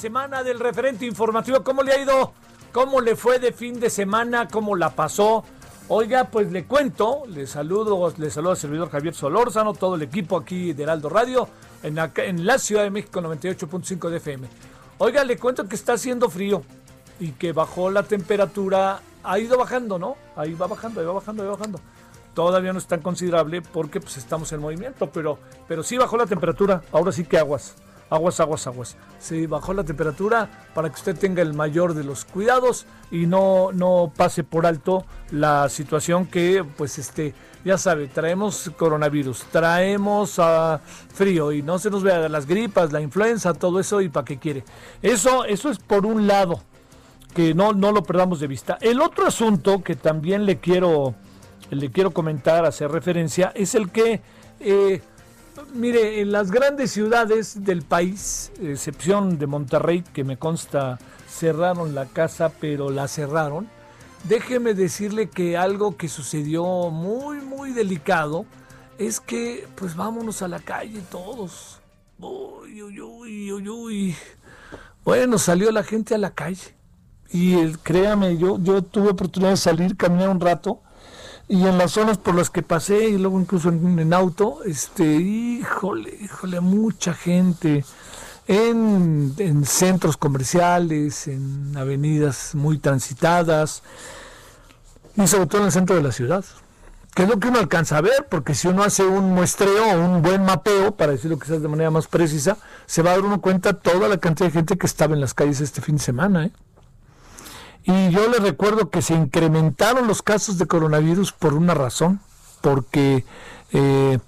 Semana del referente informativo. ¿Cómo le ha ido? ¿Cómo le fue de fin de semana? ¿Cómo la pasó? Oiga, pues le cuento, le saludo, le saludo al servidor Javier Solórzano, todo el equipo aquí de Heraldo Radio, en, la Ciudad de México 98.5 de FM. Oiga, le cuento que está haciendo frío y que bajó la temperatura, ha ido bajando, ¿no? Ahí va bajando, ahí va bajando, ahí va bajando. Todavía no es tan considerable porque pues estamos en movimiento, pero, pero sí bajó la temperatura. Ahora sí que aguas, aguas, aguas, aguas. Sí bajó la temperatura para que usted tenga el mayor de los cuidados y no, no pase por alto la situación que, pues, este, ya sabe, traemos coronavirus, traemos ah, frío y no se nos vea las gripas, la influenza, todo eso y para qué quiere. Eso, eso es por un lado que no, no lo perdamos de vista. El otro asunto que también le quiero, le quiero comentar, hacer referencia, es el que, eh, mire, en las grandes ciudades del país, excepción de Monterrey, que me consta cerraron la casa, pero la cerraron, déjeme decirle que algo que sucedió muy, muy delicado es que, pues vámonos a la calle todos. Uy, uy, uy, uy, uy. Bueno, salió la gente a la calle. Y créame, yo, yo tuve oportunidad de salir, caminar un rato, y en las zonas por las que pasé, y luego incluso en, auto, este, híjole, híjole, mucha gente en, en centros comerciales, en avenidas muy transitadas, y sobre todo en el centro de la ciudad. Que es lo que uno alcanza a ver, porque si uno hace un muestreo, un buen mapeo, para decirlo quizás de manera más precisa, se va a dar uno cuenta toda la cantidad de gente que estaba en las calles este fin de semana. ¿eh? Y yo le recuerdo que se incrementaron los casos de coronavirus por una razón, porque eh,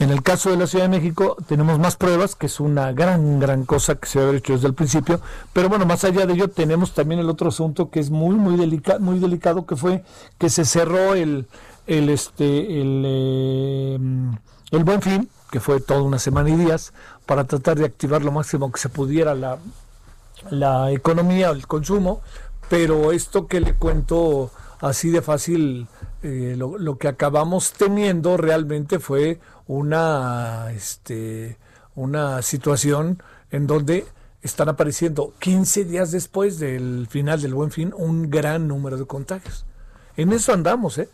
en el caso de la Ciudad de México tenemos más pruebas, que es una gran, gran cosa que se debe haber hecho desde el principio, pero bueno, más allá de ello tenemos también el otro asunto que es muy, muy, delica muy delicado, que fue que se cerró el, el, este, el, eh, el Buen Fin, que fue toda una semana y días, para tratar de activar lo máximo que se pudiera la, la economía el consumo, pero esto que le cuento así de fácil, eh, lo, lo, que acabamos teniendo realmente fue una, este, una situación en donde están apareciendo 15 días después del final del buen fin un gran número de contagios. En eso andamos, ¿eh?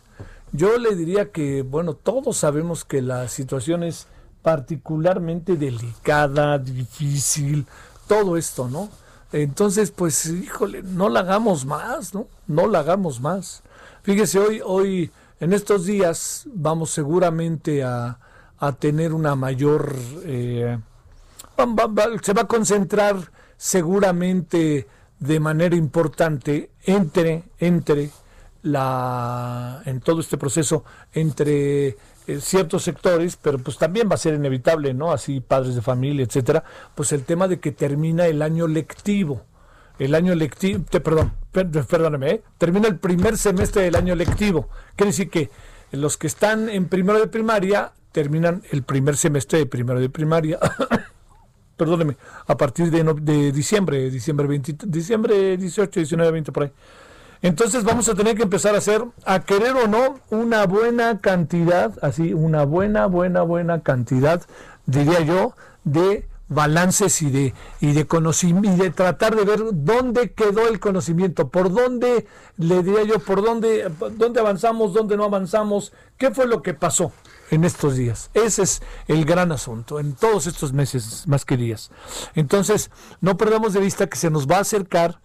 Yo le diría que, bueno, todos sabemos que la situación es particularmente delicada, difícil, todo esto, ¿no? Entonces, pues, híjole, no la hagamos más, ¿no? No la hagamos más. Fíjese, hoy, hoy, en estos días, vamos seguramente a, a tener una mayor... Eh, se va a concentrar seguramente de manera importante entre, entre la, en todo este proceso, entre eh, ciertos sectores, pero pues también va a ser inevitable, ¿no? Así padres de familia, etcétera, pues el tema de que termina el año lectivo. El año lectivo, perdón, per, ¿eh? termina el primer semestre del año lectivo. Quiere decir que los que están en primero de primaria terminan el primer semestre de primero de primaria. Perdóneme, a partir de, de diciembre, diciembre, 20, diciembre 18, 19, 20 por ahí. Entonces vamos a tener que empezar a hacer, a querer o no, una buena cantidad, así, una buena, buena, buena cantidad, diría yo, de balances y de, y de conocimiento y de tratar de ver dónde quedó el conocimiento, por dónde, le diría yo, por dónde, dónde avanzamos, dónde no avanzamos, qué fue lo que pasó en estos días. Ese es el gran asunto, en todos estos meses más que días. Entonces, no perdamos de vista que se nos va a acercar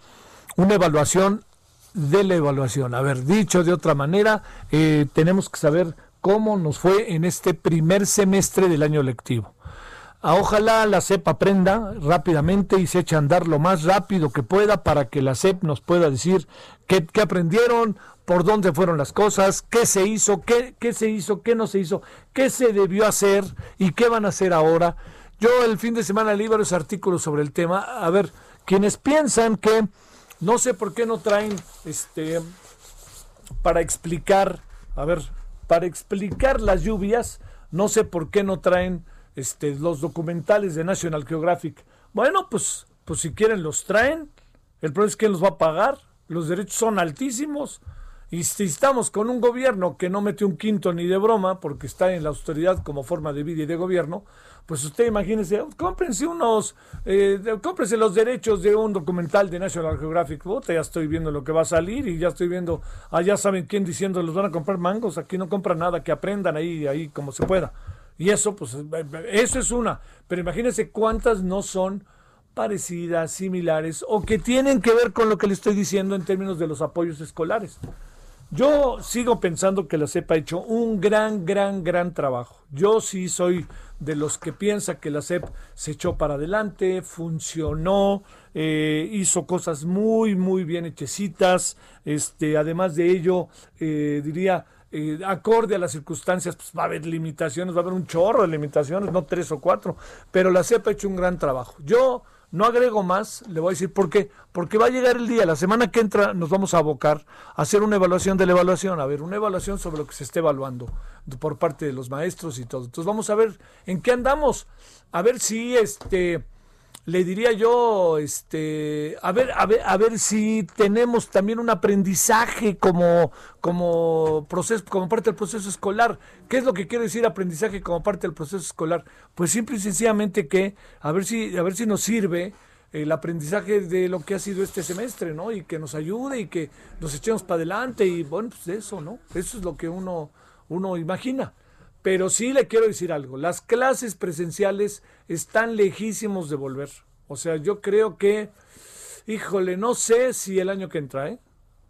una evaluación de la evaluación. A ver, dicho de otra manera, eh, tenemos que saber cómo nos fue en este primer semestre del año lectivo. Ah, ojalá la CEP aprenda rápidamente y se eche a andar lo más rápido que pueda para que la CEP nos pueda decir qué, aprendieron, por dónde fueron las cosas, qué se hizo, qué, qué se hizo, qué no se hizo, qué se debió hacer y qué van a hacer ahora. Yo el fin de semana leí varios artículos sobre el tema. A ver, quienes piensan que no sé por qué no traen este para explicar, a ver, para explicar las lluvias, no sé por qué no traen este, los documentales de National Geographic. Bueno, pues, pues si quieren los traen. El problema es quién los va a pagar. Los derechos son altísimos. Y si estamos con un gobierno que no mete un quinto ni de broma, porque está en la austeridad como forma de vida y de gobierno, pues usted imagínese, cómprense unos, eh, cómprense los derechos de un documental de National Geographic. ya estoy viendo lo que va a salir y ya estoy viendo, allá saben quién diciendo los van a comprar mangos, aquí no compran nada, que aprendan ahí, ahí como se pueda. Y eso, pues, eso es una. Pero imagínense cuántas no son parecidas, similares o que tienen que ver con lo que le estoy diciendo en términos de los apoyos escolares. Yo sigo pensando que la CEP ha hecho un gran, gran, gran trabajo. Yo sí soy de los que piensa que la CEP se echó para adelante, funcionó, eh, hizo cosas muy, muy bien hechecitas. Este, además de ello, eh, diría, eh, acorde a las circunstancias, pues va a haber limitaciones, va a haber un chorro de limitaciones, no tres o cuatro, pero la CEP ha hecho un gran trabajo. Yo no agrego más, le voy a decir por qué, porque va a llegar el día, la semana que entra nos vamos a abocar a hacer una evaluación de la evaluación, a ver, una evaluación sobre lo que se esté evaluando por parte de los maestros y todo. Entonces vamos a ver en qué andamos, a ver si este le diría yo, este, a ver, a ver, a ver si tenemos también un aprendizaje como, como proceso, como parte del proceso escolar. ¿Qué es lo que quiero decir aprendizaje como parte del proceso escolar? Pues simple y sencillamente que, a ver si, a ver si nos sirve el aprendizaje de lo que ha sido este semestre, ¿no? Y que nos ayude y que nos echemos para adelante y bueno, pues eso, ¿no? Eso es lo que uno, uno imagina. Pero sí le quiero decir algo, las clases presenciales están lejísimos de volver. O sea, yo creo que, híjole, no sé si el año que entra, ¿eh?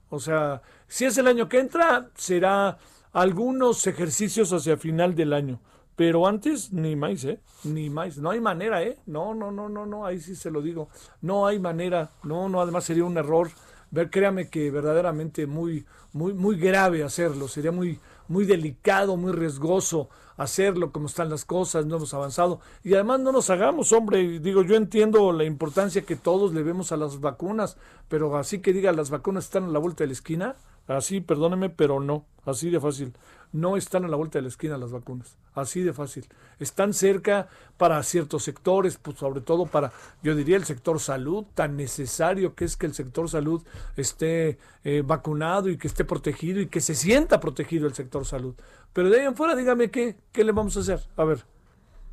O sea, si es el año que entra, será algunos ejercicios hacia final del año. Pero antes, ni más, ¿eh? Ni más. No hay manera, ¿eh? No, no, no, no, no, ahí sí se lo digo. No hay manera. No, no, además sería un error. Ver, créame que verdaderamente muy, muy, muy grave hacerlo. Sería muy, muy delicado, muy riesgoso hacerlo como están las cosas, no hemos avanzado. Y además no nos hagamos, hombre, digo, yo entiendo la importancia que todos le vemos a las vacunas, pero así que diga, las vacunas están a la vuelta de la esquina, así, perdóneme, pero no, así de fácil no están a la vuelta de la esquina las vacunas. Así de fácil. Están cerca para ciertos sectores, pues sobre todo para, yo diría, el sector salud, tan necesario que es que el sector salud esté eh, vacunado y que esté protegido y que se sienta protegido el sector salud. Pero de ahí en fuera, dígame qué, qué le vamos a hacer. A ver,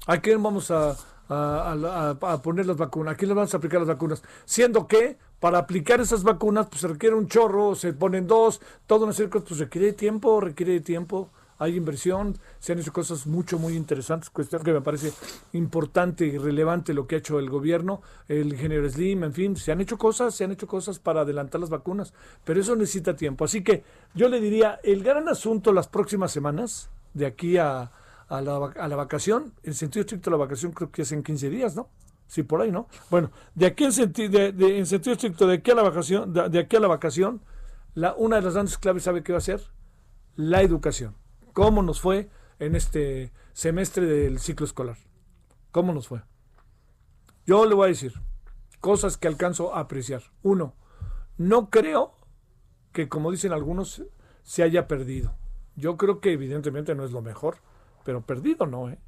¿a quién vamos a, a, poner las vacunas? ¿A quién le vamos a aplicar las vacunas? Siendo que para aplicar esas vacunas pues se requiere un chorro, se ponen dos, todo una serie pues requiere tiempo, requiere tiempo, hay inversión, se han hecho cosas mucho, muy interesantes, cuestión que me parece importante y relevante lo que ha hecho el gobierno, el ingeniero Slim, en fin, se han hecho cosas, se han hecho cosas para adelantar las vacunas, pero eso necesita tiempo. Así que yo le diría, el gran asunto las próximas semanas, de aquí a, a, la, a la vacación, en sentido estricto la vacación creo que es en 15 días, ¿no? Sí, por ahí, ¿no? Bueno, de aquí en, sentido de, en sentido estricto, de aquí a la vacación, de, aquí a la vacación, la, una de las grandes claves, ¿sabe qué va a ser? La educación. ¿Cómo nos fue en este semestre del ciclo escolar? ¿Cómo nos fue? Yo le voy a decir cosas que alcanzo a apreciar. Uno, no creo que, como dicen algunos, se haya perdido. Yo creo que evidentemente no es lo mejor, pero perdido no, ¿eh?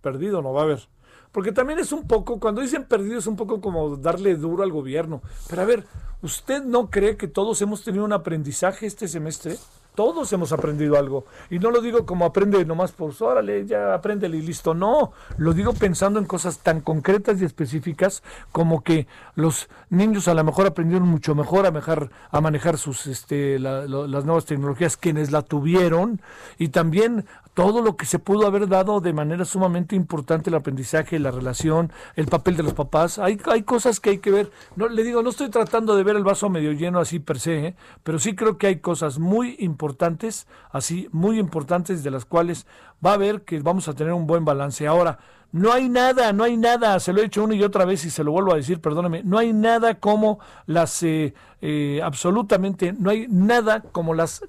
Perdido no va a haber. Porque también es un poco, cuando dicen perdido es un poco como darle duro al gobierno. Pero a ver, ¿usted no cree que todos hemos tenido un aprendizaje este semestre? Todos hemos aprendido algo. Y no lo digo como aprende nomás por, órale, ya apréndele y listo. No, lo digo pensando en cosas tan concretas y específicas como que los niños a lo mejor aprendieron mucho mejor a, manejar, a manejar sus, este, las nuevas tecnologías, quienes la tuvieron, y también todo lo que se pudo haber dado de manera sumamente importante, el aprendizaje, la relación, el papel de los papás. Hay, hay cosas que hay que ver. No, le digo, no estoy tratando de ver el vaso medio lleno así per se, ¿eh? pero sí creo que hay cosas muy importantes, así, muy importantes, de las cuales va a ver que vamos a tener un buen balance. Ahora, no hay nada, no hay nada, se lo he dicho una y otra vez y se lo vuelvo a decir, perdóname, no hay nada como las, eh, eh, absolutamente, no hay nada como las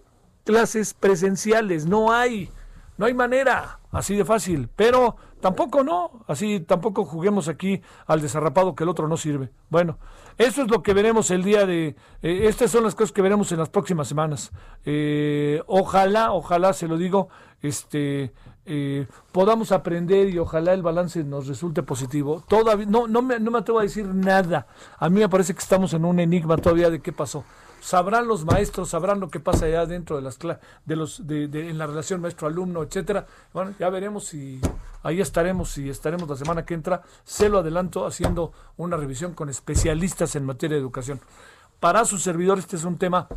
clases presenciales, no hay. No hay manera, así de fácil. Pero tampoco no, así tampoco juguemos aquí al desarrapado que el otro no sirve. Bueno, eso es lo que veremos el día de... Eh, estas son las cosas que veremos en las próximas semanas. Eh, ojalá, ojalá, se lo digo, este... Eh, podamos aprender y ojalá el balance nos resulte positivo. Todavía no, no, me, no me atrevo a decir nada. A mí me parece que estamos en un enigma todavía de qué pasó sabrán los maestros, sabrán lo que pasa allá dentro de las de los de, en la relación maestro-alumno, etcétera. Bueno, ya veremos si ahí estaremos y estaremos la semana que entra, se lo adelanto haciendo una revisión con especialistas en materia de educación. Para sus servidores este es un tema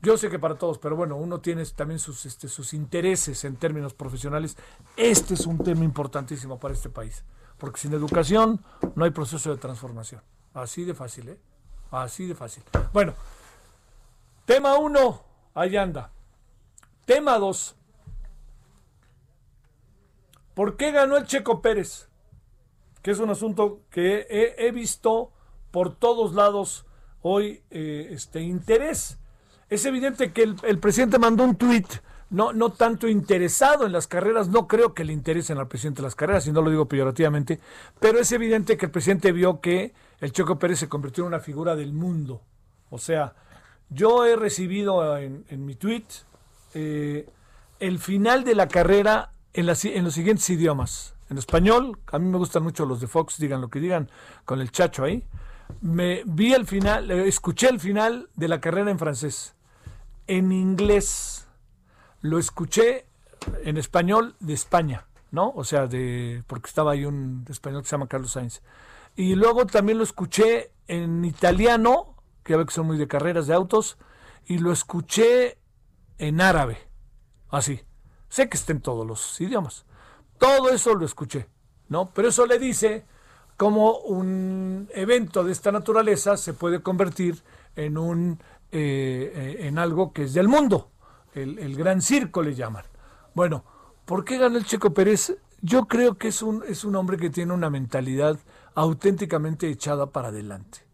yo sé que para todos, pero bueno, uno tiene también sus, este, sus intereses en términos profesionales. Este es un tema importantísimo para este país, porque sin educación no hay proceso de transformación. Así de fácil, ¿eh? Así de fácil. Bueno, Tema 1, ahí anda. Tema 2. ¿Por qué ganó el Checo Pérez? Que es un asunto que he, visto por todos lados hoy eh, este interés. Es evidente que el, presidente mandó un tuit, no, no tanto interesado en las carreras, no creo que le interesen al presidente las carreras, y no lo digo peyorativamente, pero es evidente que el presidente vio que el Checo Pérez se convirtió en una figura del mundo. O sea, yo he recibido en, mi tweet eh, el final de la carrera en, los siguientes idiomas. En español, a mí me gustan mucho los de Fox, digan lo que digan, con el chacho ahí. Me vi el final, eh, escuché el final de la carrera en francés. En inglés, lo escuché en español de España, ¿no? O sea, de porque estaba ahí un español que se llama Carlos Sainz. Y luego también lo escuché en italiano que ya que son muy de carreras de autos, y lo escuché en árabe, así. Sé que está en todos los idiomas. Todo eso lo escuché, ¿no? Pero eso le dice cómo un evento de esta naturaleza se puede convertir en un eh, eh, en algo que es del mundo. El, el, gran circo le llaman. Bueno, ¿por qué ganó el Checo Pérez? Yo creo que es un, es un hombre que tiene una mentalidad auténticamente echada para adelante.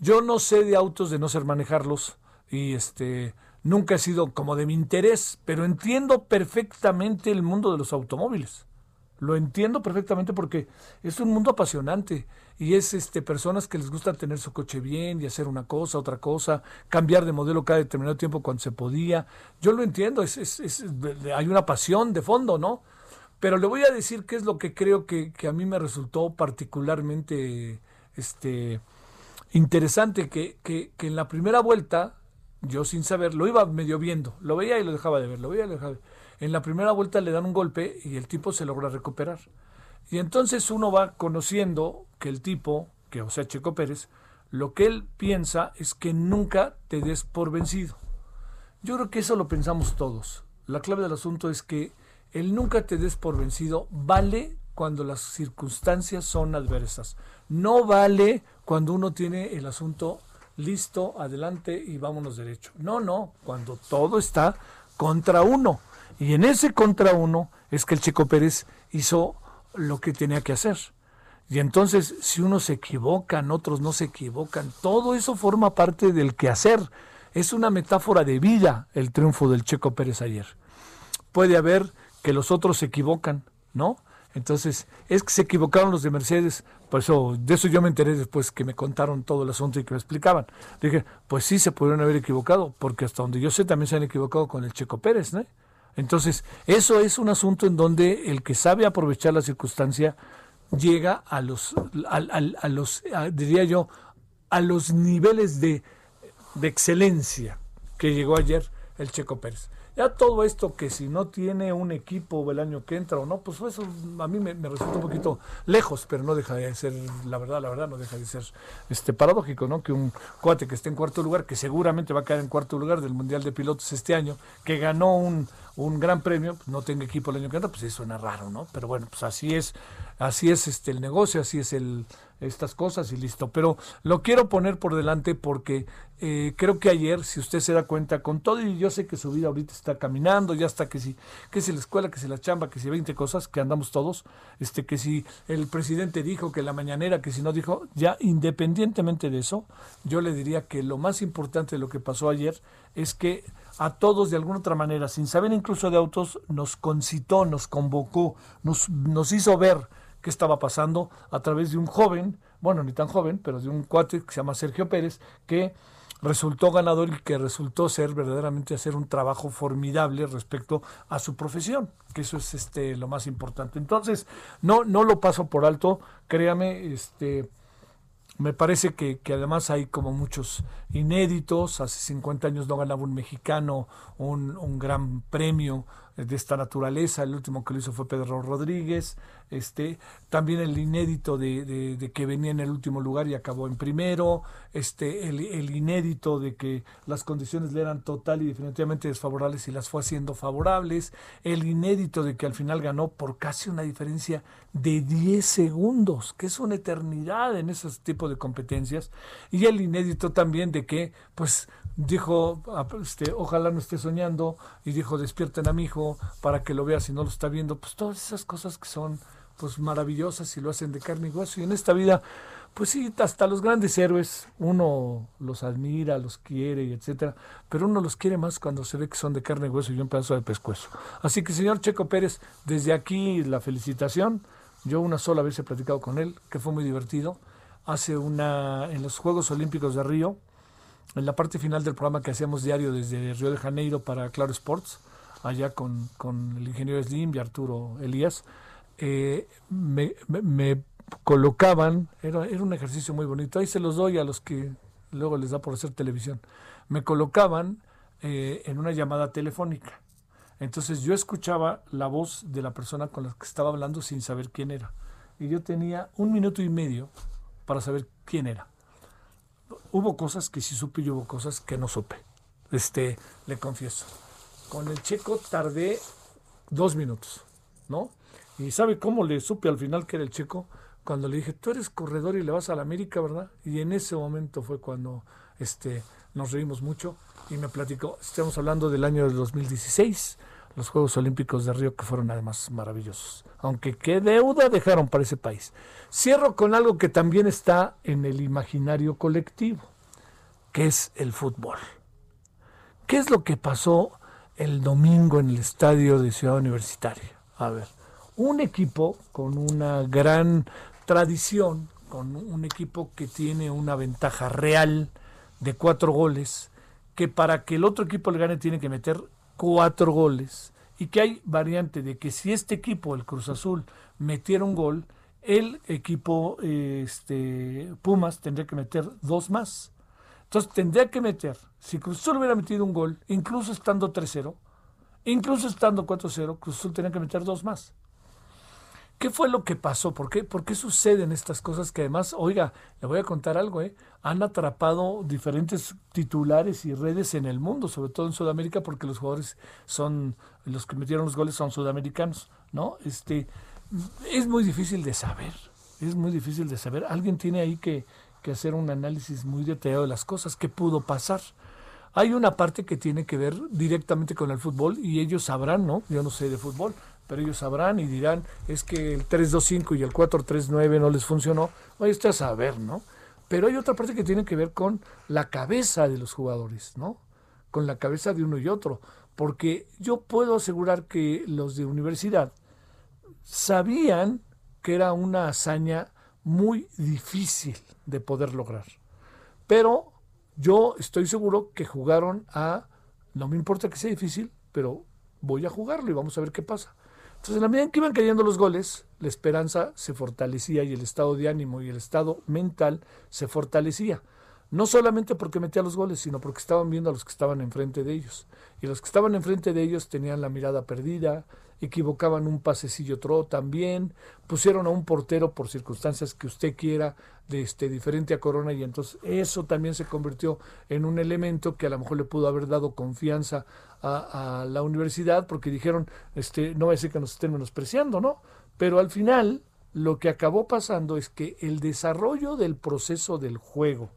Yo no sé de autos de no ser manejarlos y este nunca he sido como de mi interés, pero entiendo perfectamente el mundo de los automóviles. Lo entiendo perfectamente porque es un mundo apasionante y es este personas que les gusta tener su coche bien y hacer una cosa, otra cosa, cambiar de modelo cada determinado tiempo cuando se podía. Yo lo entiendo, es, es, es, hay una pasión de fondo, ¿no? Pero le voy a decir qué es lo que creo que, que a mí me resultó particularmente este, interesante que, que, que, en la primera vuelta, yo sin saber, lo iba medio viendo, lo veía y lo dejaba de ver, lo veía y lo dejaba de ver. En la primera vuelta le dan un golpe y el tipo se logra recuperar. Y entonces uno va conociendo que el tipo, que o sea Checo Pérez, lo que él piensa es que nunca te des por vencido. Yo creo que eso lo pensamos todos. La clave del asunto es que el nunca te des por vencido vale cuando las circunstancias son adversas. No vale cuando uno tiene el asunto listo, adelante y vámonos derecho. No, no, cuando todo está contra uno. Y en ese contra uno es que el Chico Pérez hizo lo que tenía que hacer. Y entonces, si unos se equivocan, otros no se equivocan, todo eso forma parte del quehacer. Es una metáfora de vida el triunfo del Checo Pérez ayer. Puede haber que los otros se equivocan, ¿no? Entonces, es que se equivocaron los de Mercedes, por eso, de eso yo me enteré después que me contaron todo el asunto y que me explicaban. Dije, pues sí se pudieron haber equivocado, porque hasta donde yo sé también se han equivocado con el Checo Pérez, ¿no? Entonces, eso es un asunto en donde el que sabe aprovechar la circunstancia llega a los, a, los diría yo, a los niveles de, de excelencia que llegó ayer el Checo Pérez. Ya todo esto que si no tiene un equipo el año que entra o no, pues eso a mí me, resulta un poquito lejos, pero no deja de ser, la verdad, la verdad, no deja de ser este paradójico, ¿no? Que un cuate que esté en cuarto lugar, que seguramente va a caer en cuarto lugar del Mundial de Pilotos este año, que ganó un, un gran premio, pues no tenga equipo el año que entra, pues eso suena raro, ¿no? Pero bueno, pues así es, así es este el negocio, así es el, estas cosas y listo. Pero lo quiero poner por delante porque eh, creo que ayer, si usted se da cuenta, con todo, y yo sé que su vida ahorita está caminando, ya está que si, que si la escuela, que si la chamba, que si 20 cosas, que andamos todos, este, que si el presidente dijo, que la mañanera, que si no dijo, ya independientemente de eso, yo le diría que lo más importante de lo que pasó ayer es que a todos de alguna otra manera, sin saber incluso de autos, nos concitó, nos convocó, nos, nos hizo ver qué estaba pasando a través de un joven, bueno, ni tan joven, pero de un cuate que se llama Sergio Pérez, que resultó ganador y que resultó ser verdaderamente hacer un trabajo formidable respecto a su profesión, que eso es este lo más importante. Entonces, no no lo paso por alto, créame, este me parece que, que, además hay como muchos inéditos. Hace 50 años no ganaba un mexicano un, un gran premio de esta naturaleza. El último que lo hizo fue Pedro Rodríguez. Este, también el inédito de, de, que venía en el último lugar y acabó en primero. Este, el, el, inédito de que las condiciones le eran total y definitivamente desfavorables y las fue haciendo favorables. El inédito de que al final ganó por casi una diferencia de 10 segundos, que es una eternidad en esos tipos de competencias. Y el inédito también de que, pues, dijo, ah, este, ojalá no esté soñando, y dijo, despierten a mi hijo para que lo vea si no lo está viendo, pues todas esas cosas que son pues maravillosas y lo hacen de carne y hueso. Y en esta vida, pues sí, hasta los grandes héroes, uno los admira, los quiere, y etcétera, pero uno los quiere más cuando se ve que son de carne y hueso y un pedazo de pescuezo. Así que, señor Checo Pérez, desde aquí la felicitación. Yo una sola vez he platicado con él, que fue muy divertido. Hace una, en los Juegos Olímpicos de Río, en la parte final del programa que hacíamos diario desde Río de Janeiro para Claro Sports, allá con, con el ingeniero Slim y Arturo Elías, eh, me, me, colocaban, era, era un ejercicio muy bonito, ahí se los doy a los que luego les da por hacer televisión, me colocaban eh, en una llamada telefónica. Entonces yo escuchaba la voz de la persona con la que estaba hablando sin saber quién era. Y yo tenía un minuto y medio para saber quién era hubo cosas que sí supe y hubo cosas que no supe. Este, le confieso. Con el checo tardé dos minutos, ¿no? Y ¿sabe cómo le supe al final que era el checo? Cuando le dije, tú eres corredor y le vas a la América, ¿verdad? Y en ese momento fue cuando este, nos reímos mucho y me platicó, estamos hablando del año del 2016, los Juegos Olímpicos de Río que fueron además maravillosos. Aunque qué deuda dejaron para ese país. Cierro con algo que también está en el imaginario colectivo, que es el fútbol. ¿Qué es lo que pasó el domingo en el estadio de Ciudad Universitaria? A ver, un equipo con una gran tradición, con un equipo que tiene una ventaja real de cuatro goles, que para que el otro equipo le gane tiene que meter cuatro goles y que hay variante de que si este equipo, el Cruz Azul, metiera un gol, el equipo este, Pumas tendría que meter dos más. Entonces tendría que meter, si Cruz Azul hubiera metido un gol, incluso estando 3-0, incluso estando 4-0, Cruz Azul tendría que meter dos más. ¿Qué fue lo que pasó? ¿Por qué, ¿Por qué suceden estas cosas que además, oiga, le voy a contar algo, ¿eh? han atrapado diferentes titulares y redes en el mundo, sobre todo en Sudamérica, porque los jugadores son, los que metieron los goles son sudamericanos, ¿no? Este, es muy difícil de saber, es muy difícil de saber. Alguien tiene ahí que, que hacer un análisis muy detallado de las cosas, qué pudo pasar. Hay una parte que tiene que ver directamente con el fútbol y ellos sabrán, ¿no? Yo no sé de fútbol, pero ellos sabrán y dirán, es que el 3-2-5 y el 4-3-9 no les funcionó. Oye, está a saber, ¿no? Pero hay otra parte que tiene que ver con la cabeza de los jugadores, ¿no? Con la cabeza de uno y otro. Porque yo puedo asegurar que los de universidad sabían que era una hazaña muy difícil de poder lograr. Pero yo estoy seguro que jugaron a, no me importa que sea difícil, pero voy a jugarlo y vamos a ver qué pasa. Entonces, en la medida en que iban cayendo los goles, la esperanza se fortalecía y el estado de ánimo y el estado mental se fortalecía. No solamente porque metía los goles, sino porque estaban viendo a los que estaban enfrente de ellos. Y los que estaban enfrente de ellos tenían la mirada perdida, equivocaban un pasecillo otro también, pusieron a un portero por circunstancias que usted quiera, de este diferente a Corona, y entonces eso también se convirtió en un elemento que a lo mejor le pudo haber dado confianza a, a la universidad, porque dijeron, este, no va a decir que nos estén menospreciando, ¿no? Pero al final, lo que acabó pasando es que el desarrollo del proceso del juego,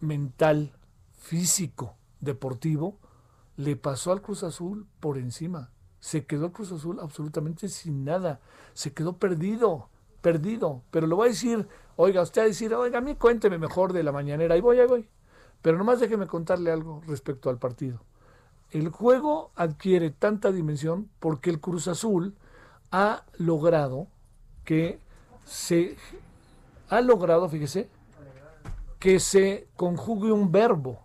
mental, físico, deportivo, le pasó al Cruz Azul por encima. Se quedó Cruz Azul absolutamente sin nada. Se quedó perdido, perdido. Pero lo voy a decir, oiga, usted va a decir, oiga, a mí cuénteme mejor de la mañanera. Ahí voy, ahí voy. Pero nomás déjeme contarle algo respecto al partido. El juego adquiere tanta dimensión porque el Cruz Azul ha logrado que se ha logrado, fíjese, que se conjugue un verbo,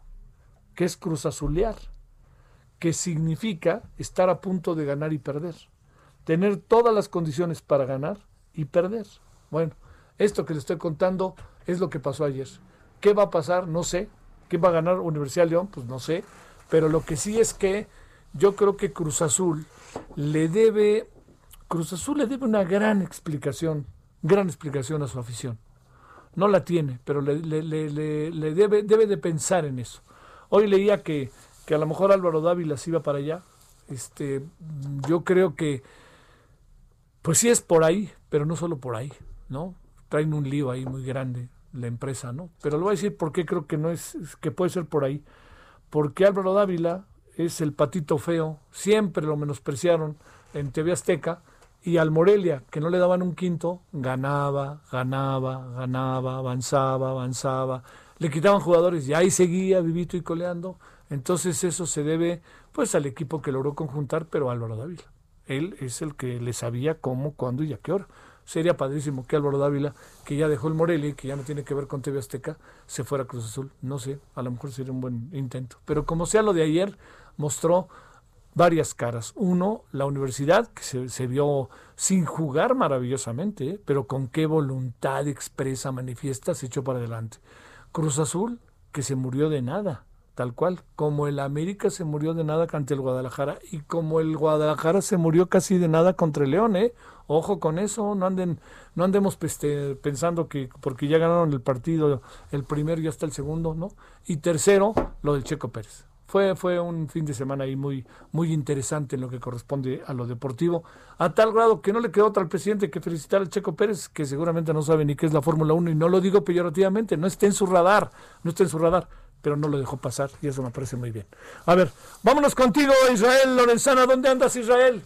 que es cruzazulear, que significa estar a punto de ganar y perder, tener todas las condiciones para ganar y perder. Bueno, esto que le estoy contando es lo que pasó ayer. ¿Qué va a pasar? No sé. ¿Qué va a ganar Universidad de León? Pues no sé. Pero lo que sí es que yo creo que Cruz Azul le debe, Cruz Azul le debe una gran explicación, gran explicación a su afición no la tiene, pero le, debe, debe de pensar en eso. Hoy leía que, que a lo mejor Álvaro Dávila se iba para allá. Este, yo creo que, pues sí es por ahí, pero no solo por ahí, ¿no? Traen un lío ahí muy grande la empresa, ¿no? Pero le voy a decir por qué creo que no es, que puede ser por ahí. Porque Álvaro Dávila es el patito feo, siempre lo menospreciaron en TV Azteca, y al Morelia, que no le daban un quinto, ganaba, ganaba, ganaba, avanzaba, avanzaba. Le quitaban jugadores y ahí seguía vivito y coleando. Entonces eso se debe pues al equipo que logró conjuntar, pero Álvaro Dávila. Él es el que le sabía cómo, cuándo y a qué hora. Sería padrísimo que Álvaro Dávila, que ya dejó el Morelia y que ya no tiene que ver con TV Azteca, se fuera a Cruz Azul. No sé, a lo mejor sería un buen intento. Pero como sea lo de ayer, mostró varias caras. Uno, la universidad, que se, vio sin jugar maravillosamente, ¿eh? pero con qué voluntad expresa, manifiesta, se echó para adelante. Cruz Azul, que se murió de nada, tal cual, como el América se murió de nada ante el Guadalajara y como el Guadalajara se murió casi de nada contra el León, ¿eh? Ojo con eso, no anden, no andemos pensando que porque ya ganaron el partido, el primero y hasta el segundo, ¿no? Y tercero, lo del Checo Pérez. Fue, fue un fin de semana ahí muy, muy interesante en lo que corresponde a lo deportivo, a tal grado que no le quedó otra al presidente que felicitar al Checo Pérez, que seguramente no sabe ni qué es la Fórmula 1, y no lo digo peyorativamente, no está en su radar, no está en su radar, pero no lo dejó pasar, y eso me parece muy bien. A ver, vámonos contigo, Israel Lorenzana, ¿dónde andas, Israel?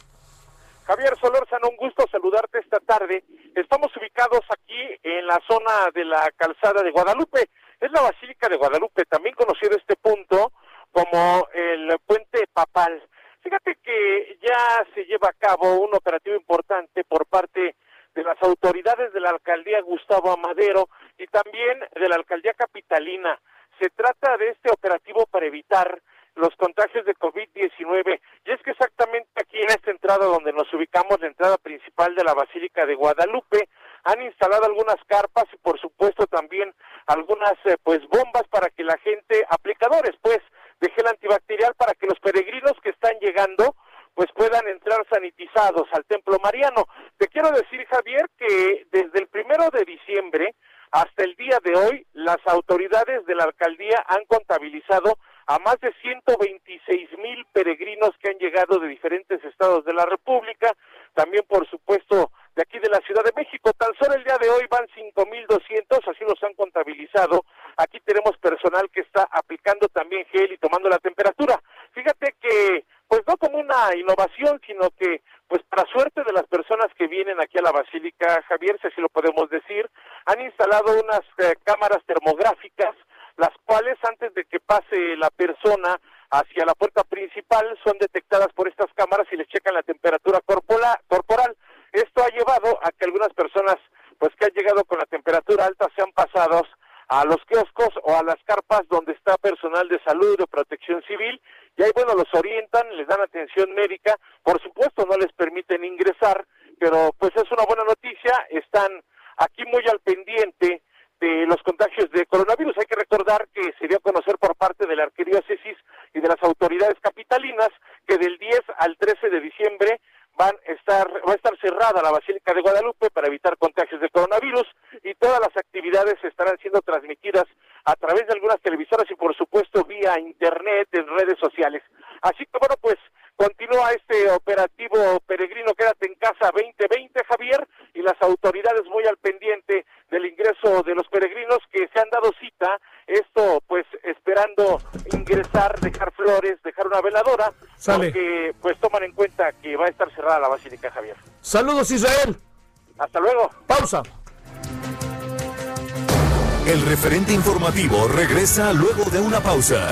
Javier Solórzano, un gusto saludarte esta tarde. Estamos ubicados aquí en la zona de la calzada de Guadalupe. Es la Basílica de Guadalupe, también conocido este punto como el puente papal. Fíjate que ya se lleva a cabo un operativo importante por parte de las autoridades de la alcaldía Gustavo Amadero y también de la alcaldía capitalina. Se trata de este operativo para evitar los contagios de COVID-19. Y es que exactamente aquí en esta entrada donde nos ubicamos, la entrada principal de la Basílica de Guadalupe, han instalado algunas carpas y por supuesto también algunas eh, pues bombas para que la gente, aplicadores pues, de gel antibacterial para que los peregrinos que están llegando pues puedan entrar sanitizados al templo mariano. Te quiero decir, Javier, que desde el primero de diciembre hasta el día de hoy, las autoridades de la alcaldía han contabilizado a más de 126 mil peregrinos que han llegado de diferentes estados de la República, también por supuesto de aquí de la Ciudad de México. Tan solo el día de hoy van 5.200, así los han contabilizado. Aquí tenemos personal que está aplicando también gel y tomando la temperatura. Fíjate que, pues no como una innovación, sino que, pues para suerte de las personas que vienen aquí a la Basílica Javier, si así lo podemos decir, han instalado unas eh, cámaras termográficas, las cuales antes de que pase la persona hacia la puerta principal son detectadas por estas cámaras y les checan la temperatura corporal. Esto ha llevado a que algunas personas, pues que han llegado con la temperatura alta, sean pasados a los kioscos o a las carpas donde está personal de salud o protección civil y ahí bueno los orientan, les dan atención médica, por supuesto no les permiten ingresar, pero pues es una buena noticia, están aquí muy al pendiente de los contagios de coronavirus. Hay que recordar que se dio a conocer por parte de la arquidiócesis y de las autoridades capitalinas que del 10 al 13 de diciembre van a estar, va a estar cerrada la Basílica de Guadalupe para evitar contagios de coronavirus y todas las actividades estarán siendo transmitidas a través de algunas televisoras y por supuesto vía internet en redes sociales. Así que bueno, pues continúa este operativo peregrino Quédate en casa 2020, Javier, y las autoridades muy al pendiente del ingreso de los peregrinos que se han dado cita, esto pues esperando ingresar, dejar flores, dejar una veladora, Sale. porque pues toman en cuenta que va a estar cerrada la Basílica, Javier. Saludos Israel. Hasta luego. Pausa. El referente informativo regresa luego de una pausa.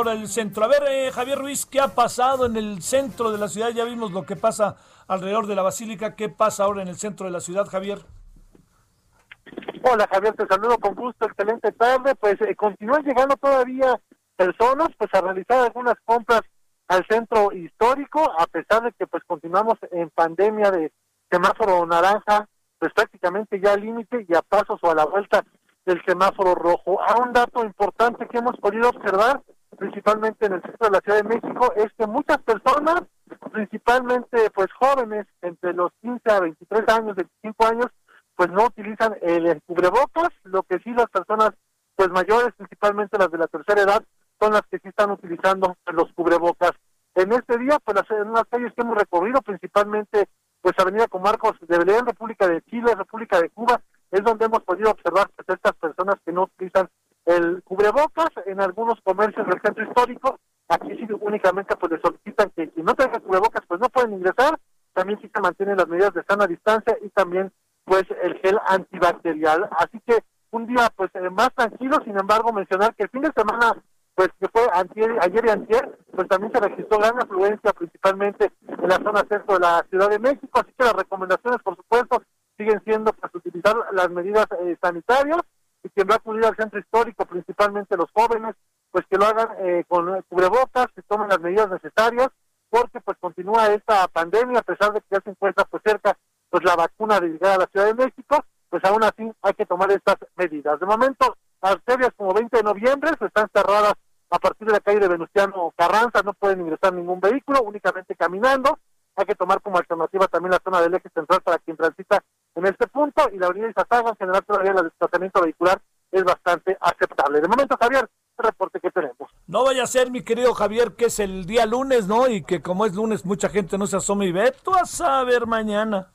30 en la hora del centro. A ver, eh, Javier Ruiz, ¿qué ha pasado en el centro de la ciudad? Ya vimos lo que pasa alrededor de la basílica. ¿Qué pasa ahora en el centro de la ciudad, Javier? Hola Javier, te saludo con gusto, excelente tarde. Pues eh, continúan llegando todavía personas pues a realizar algunas compras al centro histórico, a pesar de que pues continuamos en pandemia de semáforo naranja, pues prácticamente ya al límite y a pasos o a la vuelta del semáforo rojo. A un dato importante que hemos podido observar, principalmente en el centro de la Ciudad de México, es que muchas personas, principalmente pues jóvenes, entre los 15 a 23 años, 25 años, pues no utilizan el cubrebocas, lo que sí las personas pues mayores, principalmente las de la tercera edad, son las que sí están utilizando los cubrebocas. En este día, pues las, en las calles que hemos recorrido, principalmente pues Avenida con Marcos de Belén, República de Chile, República de Cuba, es donde hemos podido observar pues, estas personas que no utilizan el cubrebocas en algunos comercios del centro histórico. Aquí sí únicamente pues les solicitan que quien no tenga cubrebocas pues no pueden ingresar. También sí se mantienen las medidas de sana distancia y también pues el gel antibacterial. Así que un día pues eh, más tranquilo, sin embargo mencionar que el fin de semana pues que fue antier, ayer y antier, pues también se registró gran afluencia principalmente en la zona centro de la Ciudad de México, así que las recomendaciones por supuesto siguen siendo pues utilizar las medidas eh, sanitarias y quien va a acudir al centro histórico, principalmente los jóvenes, pues que lo hagan eh, con cubrebocas, que tomen las medidas necesarias, porque pues continúa esta pandemia, a pesar de que ya se encuentra pues cerca pues la vacuna de llegar a la Ciudad de México, pues aún así hay que tomar estas medidas. De momento, arterias como 20 de noviembre pues, están cerradas a partir de la calle de Venustiano Carranza, no pueden ingresar ningún vehículo, únicamente caminando. Hay que tomar como alternativa también la zona del eje central para quien transita en este punto y la avenida Izazaga, en general todavía el desplazamiento vehicular es bastante aceptable. De momento, Javier, el reporte que tenemos. No vaya a ser, mi querido Javier, que es el día lunes, ¿no? Y que como es lunes, mucha gente no se asome y ve. Tú a saber mañana.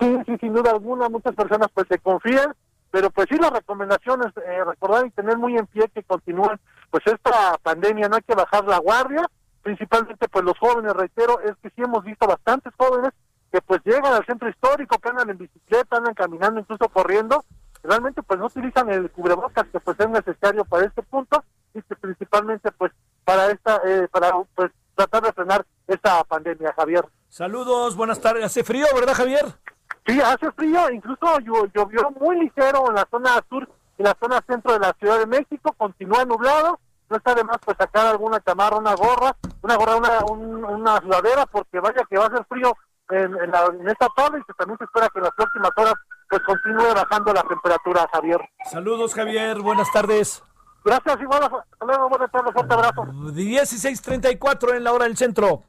Sí, sí, sin duda alguna, muchas personas pues se confían, pero pues sí las recomendaciones, eh, recordar y tener muy en pie que continúan pues esta pandemia, no hay que bajar la guardia, principalmente pues los jóvenes, reitero, es que sí hemos visto bastantes jóvenes pues llegan al centro histórico, que andan en bicicleta, andan caminando, incluso corriendo, realmente pues no utilizan el cubrebocas que pues es necesario para este punto y que principalmente pues para esta, eh, para pues tratar de frenar esta pandemia, Javier. Saludos, buenas tardes. Hace frío, ¿verdad, Javier? Sí, hace frío, incluso llo- llovió muy ligero en la zona sur y la zona centro de la Ciudad de México, continúa nublado, no está de más pues sacar alguna chamarra, una gorra, una gorra, una, un- una sudadera, porque vaya que va a ser frío en, en, la- en esta tarde y que también se espera que en las próximas horas pues continúe bajando la temperatura, Javier. Saludos, Javier. Buenas tardes. Gracias, igual, hasta luego, buenas tardes, fuerte abrazo. 16:34 en la hora del centro.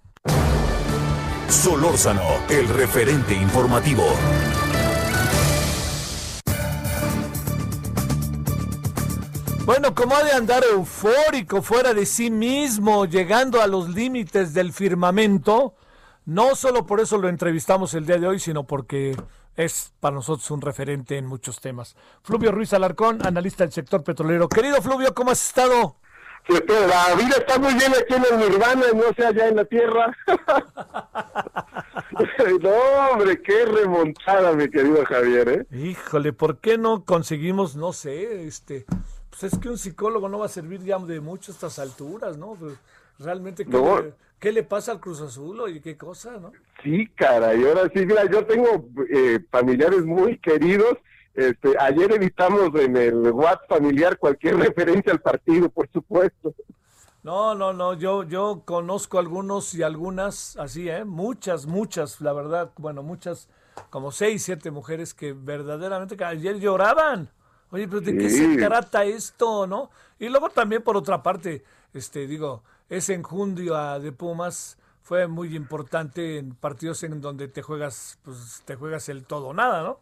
Solórzano, el referente informativo. Bueno, como ha de andar eufórico, fuera de sí mismo, llegando a los límites del firmamento, no solo por eso lo entrevistamos el día de hoy, sino porque es para nosotros un referente en muchos temas. Fluvio Ruiz Alarcón, analista del sector petrolero. Querido Fluvio, ¿cómo has estado? La vida está muy bien aquí en el Nirvana y no sea allá en la tierra. no, hombre, qué remontada, mi querido Javier, ¿eh? Híjole, ¿por qué no conseguimos, no sé, este... Pues es que un psicólogo no va a servir ya de mucho a estas alturas, ¿no? Pues, realmente, ¿qué, le, ¿qué, le, pasa al Cruz Azul y qué cosa, no? Sí, cara, y ahora sí, mira, yo tengo eh, familiares muy queridos este, ayer evitamos en el WhatsApp familiar cualquier referencia al partido, por supuesto. No, no, no, yo, yo conozco algunos y algunas, así, ¿eh? Muchas, muchas, la verdad, bueno, muchas, como seis, siete mujeres que verdaderamente ayer lloraban. Oye, pero ¿de qué se trata esto, no? Y luego también, por otra parte, este, digo, ese enjundio de Pumas fue muy importante en partidos en donde te juegas, pues, te juegas el todo o nada, ¿no?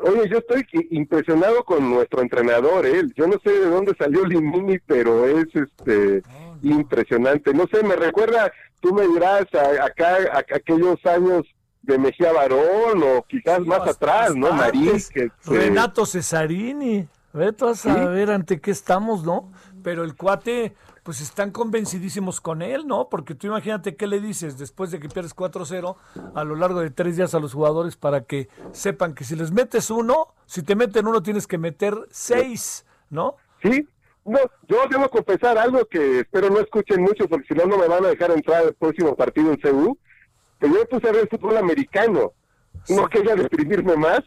Oye, yo estoy impresionado con nuestro entrenador, ¿eh? Yo no sé de dónde salió Limini, pero es este impresionante. No sé, me recuerda, tú me dirás, a, acá a, aquellos años de Mejía Barón o quizás más atrás, ¿no? Maris, que, Renato Cesarini. Vete a saber ante qué estamos, ¿no? Pero el cuate, pues están convencidísimos con él, ¿no? Porque tú imagínate qué le dices después de que pierdes 4-0 a lo largo de tres días a los jugadores para que sepan que si les metes uno, si te meten uno tienes que meter seis, ¿no? Sí, no, yo debo confesar algo que espero no escuchen mucho porque si no, no me van a dejar entrar al próximo partido en CU. Que yo me puse a ver fútbol americano. No quería deprimirme más.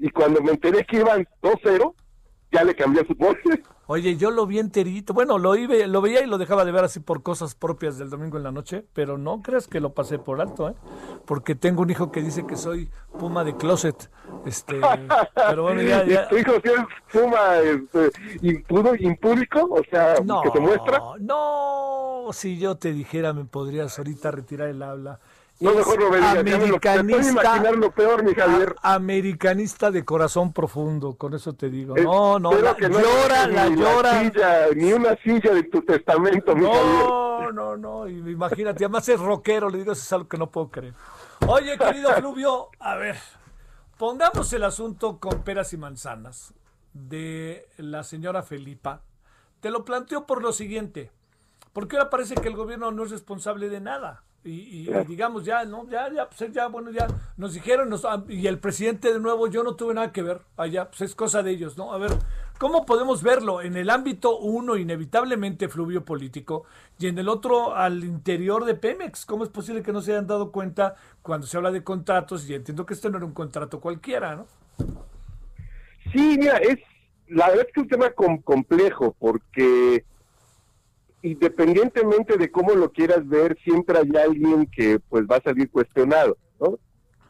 Y cuando me enteré que iban 2-0, ya le cambié su fútbol. Oye, yo lo vi enterito. Bueno, lo, iba, lo veía y lo dejaba de ver así por cosas propias del domingo en la noche, pero no creas que lo pasé por alto, ¿eh? Porque tengo un hijo que dice que soy puma de closet. Este, pero bueno, ya, ya... ¿Tu hijo es puma este, impúdico? O sea, que te muestra. No, si yo te dijera me podrías ahorita retirar el habla. No, mejor no me digas. Americanista, lo peor, mi Javier. americanista de corazón profundo, con eso te digo. No, no, la, llora, la llora. ni una silla de tu testamento, mi Javier. No, no, no, imagínate, además es rockero, le digo, eso es algo que no puedo creer. Oye, querido Fluvio, a ver, pongamos el asunto con peras y manzanas de la señora Felipa. Te lo planteo por lo siguiente, porque ahora parece que el gobierno no es responsable de nada. Y, digamos ya, ¿no? Ya, ya, pues ya, bueno, ya nos dijeron, ah, y el presidente de nuevo, yo no tuve nada que ver allá, pues es cosa de ellos, ¿no? A ver, ¿cómo podemos verlo? En el ámbito uno, inevitablemente fluvio político, y en el otro, al interior de Pemex. ¿Cómo es posible que no se hayan dado cuenta cuando se habla de contratos? Y entiendo que este no era un contrato cualquiera, ¿no? Sí, mira, es, la verdad es que es un tema complejo, porque independientemente de cómo lo quieras ver, siempre hay alguien que pues va a salir cuestionado, ¿no?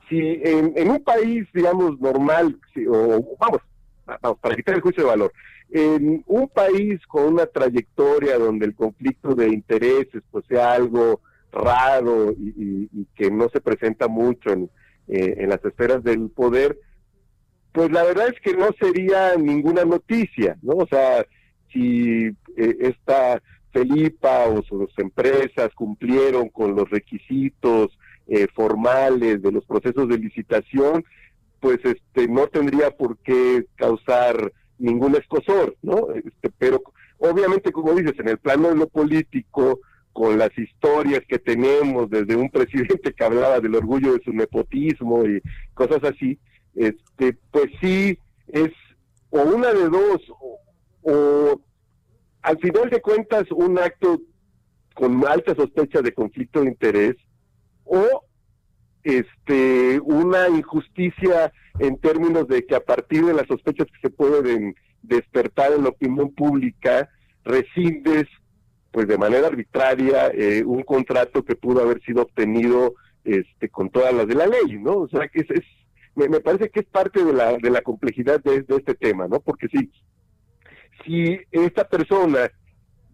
Si en, un país, digamos, normal, o vamos, vamos, para quitar el juicio de valor, en un país con una trayectoria donde el conflicto de intereses pues sea algo raro y, que no se presenta mucho en, eh, en las esferas del poder, pues la verdad es que no sería ninguna noticia, ¿no? O sea, si eh, esta Felipa o sus empresas cumplieron con los requisitos eh, formales de los procesos de licitación, pues este no tendría por qué causar ningún escosor, ¿no? Este, pero obviamente, como dices, en el plano de lo político, con las historias que tenemos desde un presidente que hablaba del orgullo de su nepotismo y cosas así, este, pues sí es o una de dos o al final de cuentas un acto con alta sospecha de conflicto de interés o este una injusticia en términos de que a partir de las sospechas que se pueden despertar en la opinión pública rescindes pues de manera arbitraria eh, un contrato que pudo haber sido obtenido este con todas las de la ley no o sea que es, me, parece que es parte de la de la complejidad de, de este tema no porque sí si esta persona,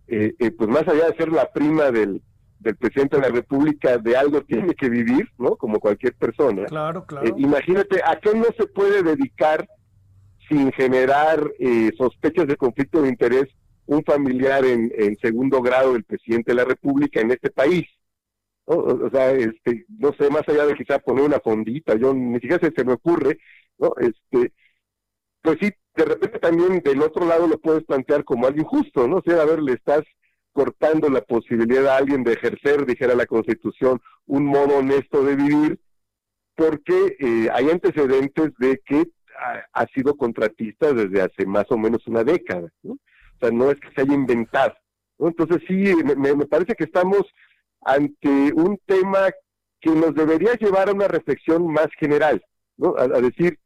eh, eh, pues más allá de ser la prima del, del presidente de la República, de algo tiene que vivir, ¿no? Como cualquier persona. Claro, claro. Eh, imagínate, ¿a qué no se puede dedicar sin generar sospechas de conflicto de interés un familiar en, segundo grado del presidente de la República en este país. O, sea, este, no sé, más allá de quizá poner una fondita, yo ni siquiera se, se me ocurre, ¿no? Este, pues sí, de repente también del otro lado lo puedes plantear como algo injusto, ¿no? O sea, a ver, le estás cortando la posibilidad a alguien de ejercer, dijera la Constitución, un modo honesto de vivir, porque eh, hay antecedentes de que ha, sido contratista desde hace más o menos una década, ¿no? O sea, no es que se haya inventado, ¿no? Entonces sí, me, me parece que estamos ante un tema que nos debería llevar a una reflexión más general, ¿no? a decir,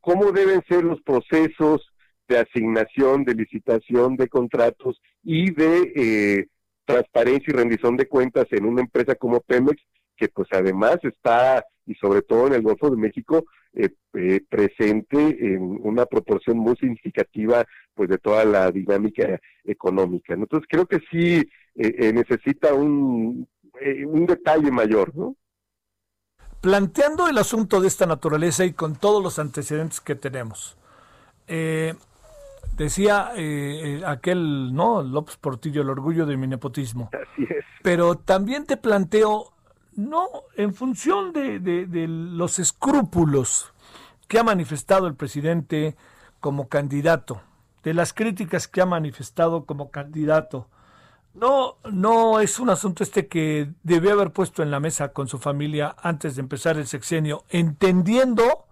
cómo, deben ser los procesos de asignación, de licitación, de contratos y de eh, transparencia y rendición de cuentas en una empresa como Pemex, que pues además está, y sobre todo en el Golfo de México, eh, eh, presente en una proporción muy significativa pues de toda la dinámica económica. Entonces creo que sí necesita un, un detalle mayor, ¿no? Planteando el asunto de esta naturaleza y con todos los antecedentes que tenemos, eh, decía eh, eh, aquel, ¿no? López Portillo, el orgullo de mi nepotismo. Así es. Pero también te planteo, no, en función de, de los escrúpulos que ha manifestado el presidente como candidato, de las críticas que ha manifestado como candidato, no, no es un asunto este que debió haber puesto en la mesa con su familia antes de empezar el sexenio, entendiendo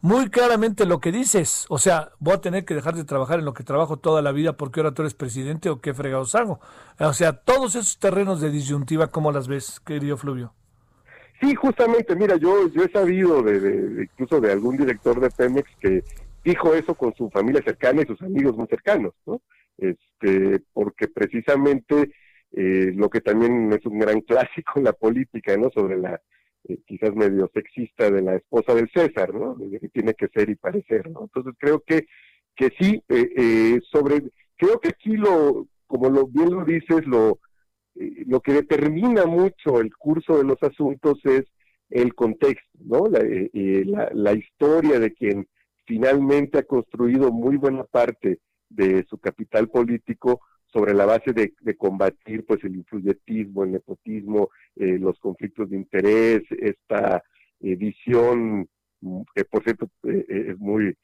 muy claramente lo que dices. O sea, voy a tener que dejar de trabajar en lo que trabajo toda la vida porque ahora tú eres presidente o qué fregados hago. O sea, todos esos terrenos de disyuntiva, ¿cómo las ves, querido Fluvio? Sí, justamente, mira, yo, yo he sabido de, incluso de algún director de Pemex que dijo eso con su familia cercana y sus amigos muy cercanos, ¿no? Este, porque precisamente eh, lo que también es un gran clásico en la política, ¿no? Sobre la eh, quizás medio sexista de la esposa del César, ¿no? Tiene que ser y parecer, ¿no? Entonces creo que que sí, eh, sobre, creo que aquí lo, como lo bien lo dices, lo lo que determina mucho el curso de los asuntos es el contexto, ¿no? La, la, la historia de quien finalmente ha construido muy buena parte de su capital político sobre la base de, combatir pues el influyentismo, el nepotismo, eh, los conflictos de interés, esta eh, visión que por cierto eh, es muy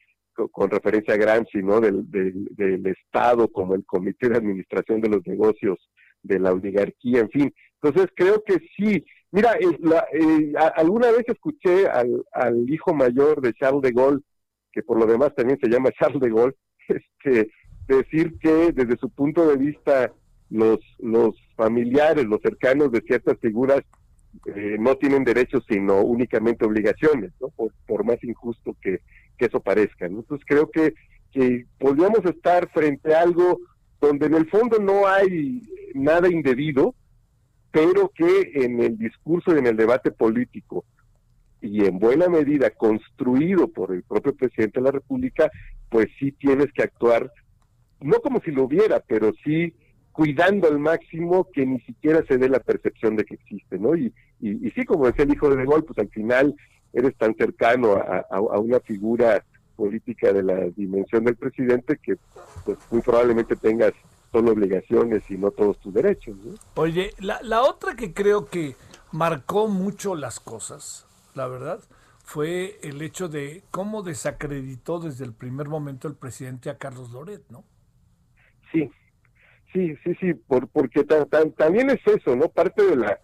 con referencia a Gramsci, ¿no? Del, del, Estado como el comité de administración de los negocios de la oligarquía, en fin. Entonces creo que sí. Mira, alguna vez escuché al, al hijo mayor de Charles de Gaulle, que por lo demás también se llama Charles de Gaulle, este, decir que desde su punto de vista los, los familiares, los cercanos de ciertas figuras eh, no tienen derechos sino únicamente obligaciones, ¿no? por, más injusto que, eso parezca. Entonces creo que, que podríamos estar frente a algo donde en el fondo no hay nada indebido, pero que en el discurso y en el debate político y en buena medida construido por el propio presidente de la República, pues sí tienes que actuar, no como si lo hubiera, pero sí cuidando al máximo que ni siquiera se dé la percepción de que existe, ¿no? Y, y, sí, como decía el hijo de De Gaulle, pues al final eres tan cercano a, a, una figura política de la dimensión del presidente que pues muy probablemente tengas solo obligaciones y no todos tus derechos. ¿no? Oye, la, la otra que creo que marcó mucho las cosas la verdad, fue el hecho de cómo desacreditó desde el primer momento el presidente a Carlos Loret, ¿no? Sí, sí, sí, sí, por, porque también es eso, ¿no? Parte de la,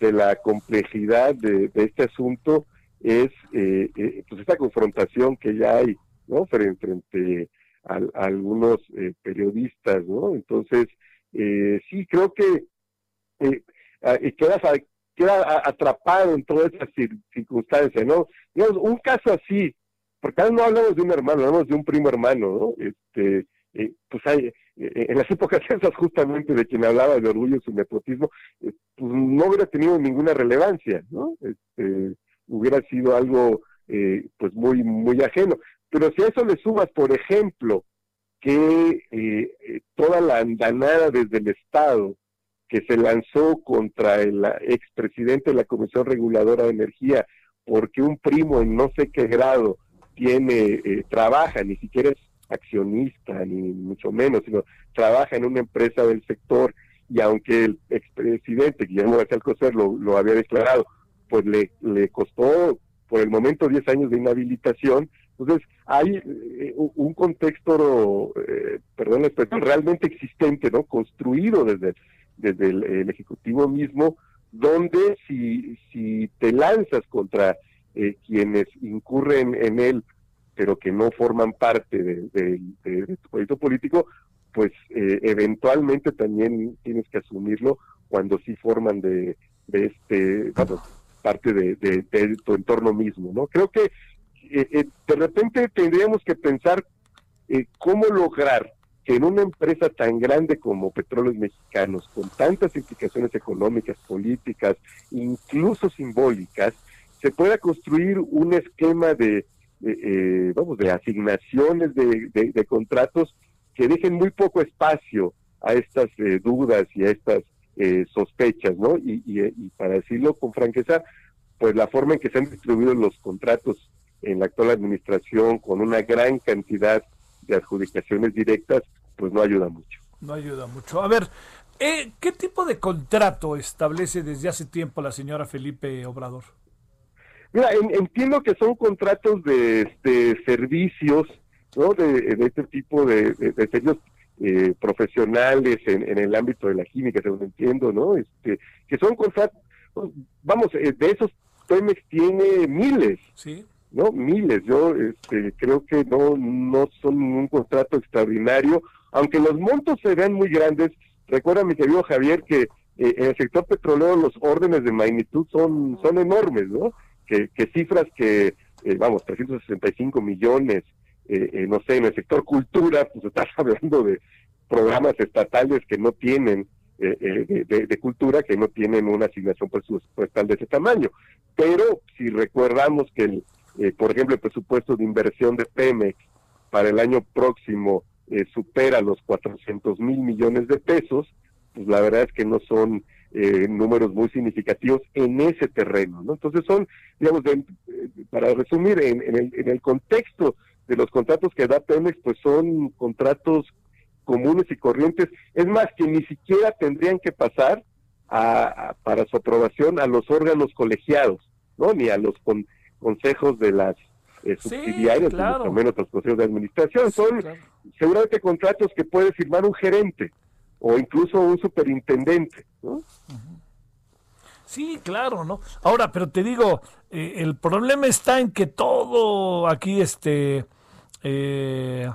de la complejidad de, este asunto es eh, eh, pues esta confrontación que ya hay, ¿no? Frente, frente a, algunos eh, periodistas, ¿no? Entonces, sí, creo que queda, queda atrapado en todas esas circunstancias, ¿no? Digamos, un caso así, porque ahora no hablamos de un hermano, hablamos de un primo hermano, ¿no? Este, eh, pues hay, eh, en las épocas esas justamente de quien hablaba de orgullo y su nepotismo, eh, pues no hubiera tenido ninguna relevancia, ¿no? Este, hubiera sido algo pues muy, muy ajeno. Pero si a eso le sumas, por ejemplo, que toda la andanada desde el Estado que se lanzó contra el expresidente de la Comisión Reguladora de Energía porque un primo en no sé qué grado tiene, eh, trabaja, ni siquiera es accionista, ni mucho menos, sino trabaja en una empresa del sector y aunque el expresidente Guillermo García Alcocer lo, había declarado, pues le, le costó por el momento 10 años de inhabilitación, entonces hay eh, un contexto, eh, perdón la realmente existente, ¿no? Construido desde, desde el, Ejecutivo mismo, donde si, si te lanzas contra eh, quienes incurren en él, pero que no forman parte de, tu proyecto político, pues eh, eventualmente también tienes que asumirlo cuando sí forman de, este parte de, tu entorno mismo, ¿no? Creo que eh, eh, de repente tendríamos que pensar cómo lograr que en una empresa tan grande como Petróleos Mexicanos, con tantas implicaciones económicas, políticas, incluso simbólicas, se pueda construir un esquema de eh, vamos, de asignaciones de, contratos que dejen muy poco espacio a estas eh, dudas y a estas eh, sospechas, ¿no? Y, y, para decirlo con franqueza, pues la forma en que se han distribuido los contratos en la actual administración con una gran cantidad de adjudicaciones directas, pues no ayuda mucho. No ayuda mucho. A ver, ¿qué tipo de contrato establece desde hace tiempo la señora Felipe Obrador? Mira, entiendo que son contratos de, este, servicios, ¿no? De, este tipo de, servicios eh, profesionales en, el ámbito de la química, según entiendo, ¿no? Este, que son contratos, vamos, eh, de esos Pemex tiene miles, sí, ¿no? Miles. Yo este, creo que no, no son un contrato extraordinario, aunque los montos se vean muy grandes. Recuerda, mi querido Javier, que eh, en el sector petrolero los órdenes de magnitud son, son enormes, ¿no? que, cifras que, eh, vamos, 365 millones, eh, eh, no sé, en el sector cultura, pues estás hablando de programas estatales que no tienen de, cultura, que no tienen una asignación presupuestal de ese tamaño. Pero si recordamos que, el, por ejemplo, el presupuesto de inversión de Pemex para el año próximo supera los 400 mil millones de pesos, pues la verdad es que no son eh, números muy significativos en ese terreno. ¿no? Entonces son, digamos, eh, para resumir, en, el, en el contexto de los contratos que da Pemex, pues son contratos comunes y corrientes. Es más, que ni siquiera tendrían que pasar a, para su aprobación a los órganos colegiados, ¿no? Ni a los consejos de las eh, subsidiarias, ni menos los consejos de administración. son seguramente contratos que puede firmar un gerente o incluso un superintendente, ¿no? Sí, claro, ¿no? Ahora, pero te digo, eh, el problema está en que todo aquí, este, eh,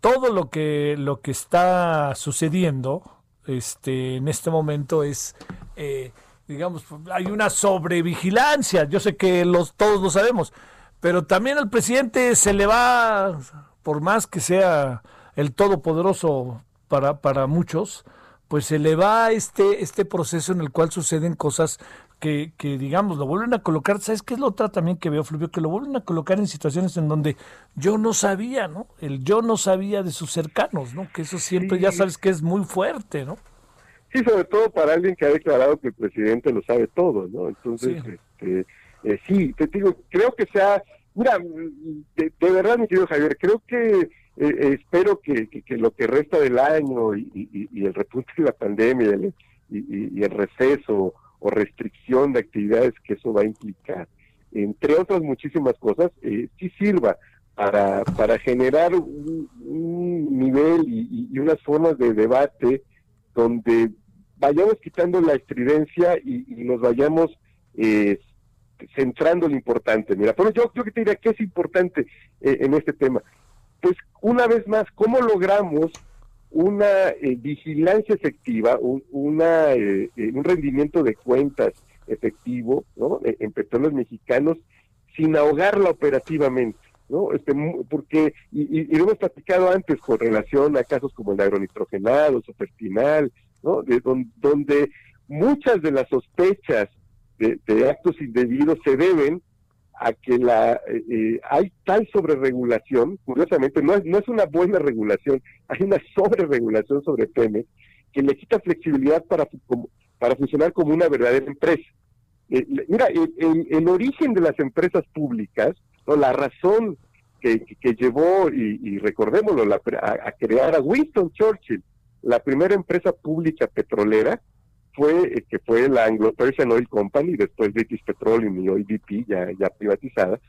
todo lo que lo que está sucediendo, este, en este momento es, eh, digamos, hay una sobrevigilancia. Yo sé que los todos lo sabemos, pero también al presidente se le va, por más que sea el todopoderoso para, para muchos, pues se le va este, este proceso en el cual suceden cosas que, que, digamos, lo vuelven a colocar, ¿sabes qué es lo otra también que veo, Fluvio? Que lo vuelven a colocar en situaciones en donde yo no sabía, ¿no? El yo no sabía de sus cercanos, ¿no? Que eso siempre ya sabes que es muy fuerte, ¿no? Sí, sobre todo para alguien que ha declarado que el presidente lo sabe todo, ¿no? Entonces, sí, este, eh, sí te digo, creo que sea, mira, de, de verdad, mi querido Javier, creo que eh, espero que, lo que resta del año y, el repunte de la pandemia y, el receso o restricción de actividades que eso va a implicar, entre otras muchísimas cosas, eh, sí sirva para, para generar un, nivel y, unas formas de debate donde vayamos quitando la estridencia y, nos vayamos eh, centrando lo importante. Mira, pero yo, yo que te diría que es importante eh, en este tema pues una vez más, ¿cómo logramos una eh, vigilancia efectiva, un, una, eh, un rendimiento de cuentas efectivo ¿no? en petróleos mexicanos sin ahogarla operativamente? ¿No? Este, porque, y, lo hemos platicado antes con relación a casos como el agronitrogenado, sofertinal, ¿no? De, donde muchas de las sospechas de actos indebidos se deben a que la eh, eh, hay tal sobreregulación, curiosamente no es, no es una buena regulación, hay una sobreregulación sobre Pemex que le quita flexibilidad para, para funcionar como una verdadera empresa. Eh, mira, el, el, origen de las empresas públicas, la razón que, llevó, y, y recordémoslo, la, a, a, crear a Winston Churchill, la primera empresa pública petrolera, fue eh, que fue la Anglo Persian Oil Company, después British Petroleum y OIBP ya, ya privatizada,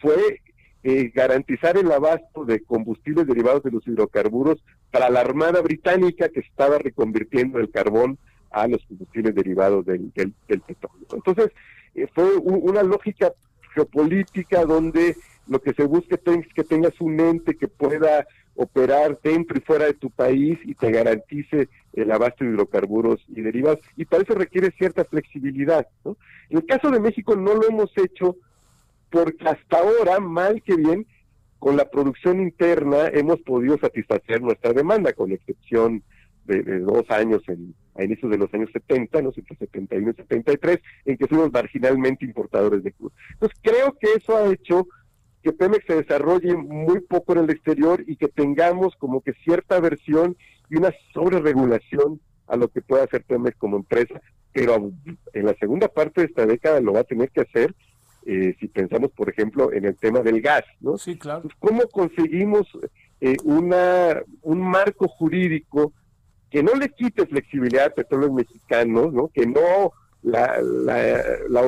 fue eh, garantizar el abasto de combustibles derivados de los hidrocarburos para la Armada Británica que estaba reconvirtiendo el carbón a los combustibles derivados del, del, del petróleo. Entonces, eh, fue un, una lógica geopolítica donde lo que se busca es que tengas un ente que pueda operar dentro y fuera de tu país y te garantice el abasto de hidrocarburos y derivados. Y para eso requiere cierta flexibilidad. ¿no? En el caso de México no lo hemos hecho porque hasta ahora, mal que bien, con la producción interna hemos podido satisfacer nuestra demanda, con excepción de, de dos años en, a inicios de los años 70, ¿no? entre 71 y 73, en que fuimos marginalmente importadores de crudo. Entonces creo que eso ha hecho que Pemex se desarrolle muy poco en el exterior y que tengamos como que cierta versión y una sobreregulación a lo que pueda hacer Pemex como empresa, pero en la segunda parte de esta década lo va a tener que hacer eh, si pensamos, por ejemplo, en el tema del gas, ¿no? Sí, claro. ¿Cómo conseguimos eh, una, un marco jurídico que no le quite flexibilidad a petróleos mexicanos, ¿no? Que no la, la, la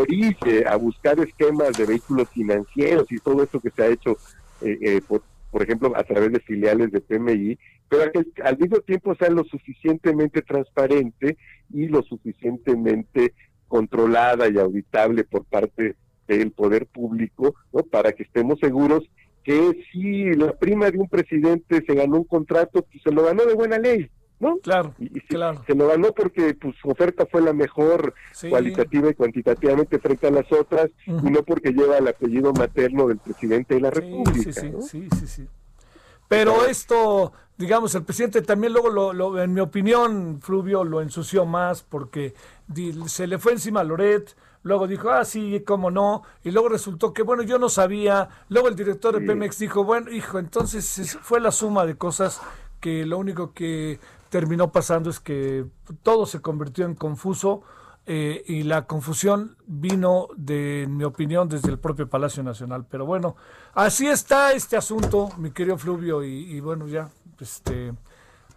a buscar esquemas de vehículos financieros y todo eso que se ha hecho, eh, eh, por, por ejemplo, a través de filiales de PMI, pero que al mismo tiempo sea lo suficientemente transparente y lo suficientemente controlada y auditable por parte del poder público, ¿no? Para que estemos seguros que si la prima de un presidente se ganó un contrato, pues se lo ganó de buena ley, ¿no? Claro, y, claro. Se, se, lo ganó porque pues, su oferta fue la mejor sí. cualitativa y cuantitativamente frente a las otras, uh -huh. y no porque lleva el apellido materno del presidente de la sí, República. Sí, ¿no? sí, sí, sí. Pero esto, digamos, el presidente también luego, lo, lo, en mi opinión, Fluvio lo ensució más porque se le fue encima a Loret, luego dijo, ah, sí, cómo no, y luego resultó que, bueno, yo no sabía, luego el director de Pemex dijo, bueno, hijo, entonces fue la suma de cosas que lo único que terminó pasando es que todo se convirtió en confuso eh, y la confusión vino, de, en mi opinión, desde el propio Palacio Nacional. Pero bueno, así está este asunto, mi querido Fluvio, y, y bueno, ya, este...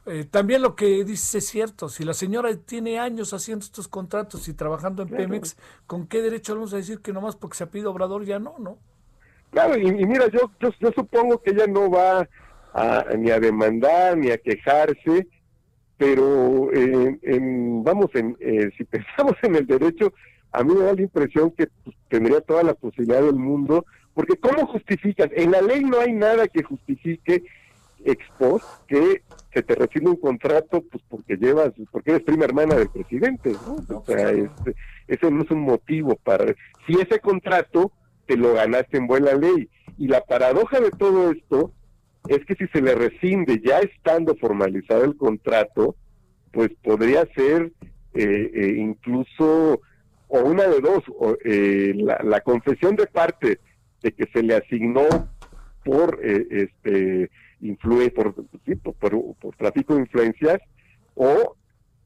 Eh, también lo que dice es cierto, si la señora tiene años haciendo estos contratos y trabajando en claro. Pemex, ¿con qué derecho vamos a decir que nomás porque se ha pedido Obrador ya no, no? Claro, y, y mira, yo, yo, yo, supongo que ella no va a, ni a demandar ni a quejarse, pero eh, en, vamos, en, eh, si pensamos en el derecho, a mí me da la impresión que pues, tendría toda la posibilidad del mundo, porque ¿cómo justificas? En la ley no hay nada que justifique ex post que se te recibe un contrato pues porque llevas, porque eres prima hermana del presidente, ¿no? O sea, este, eso no es un motivo para... Si ese contrato te lo ganaste en buena ley. Y la paradoja de todo esto es que si se le rescinde ya estando formalizado el contrato, pues podría ser eh, eh, incluso, o una de dos, o, eh, la, la, confesión de parte de que se le asignó por este influye por, sí, por, por, por, tráfico de influencias o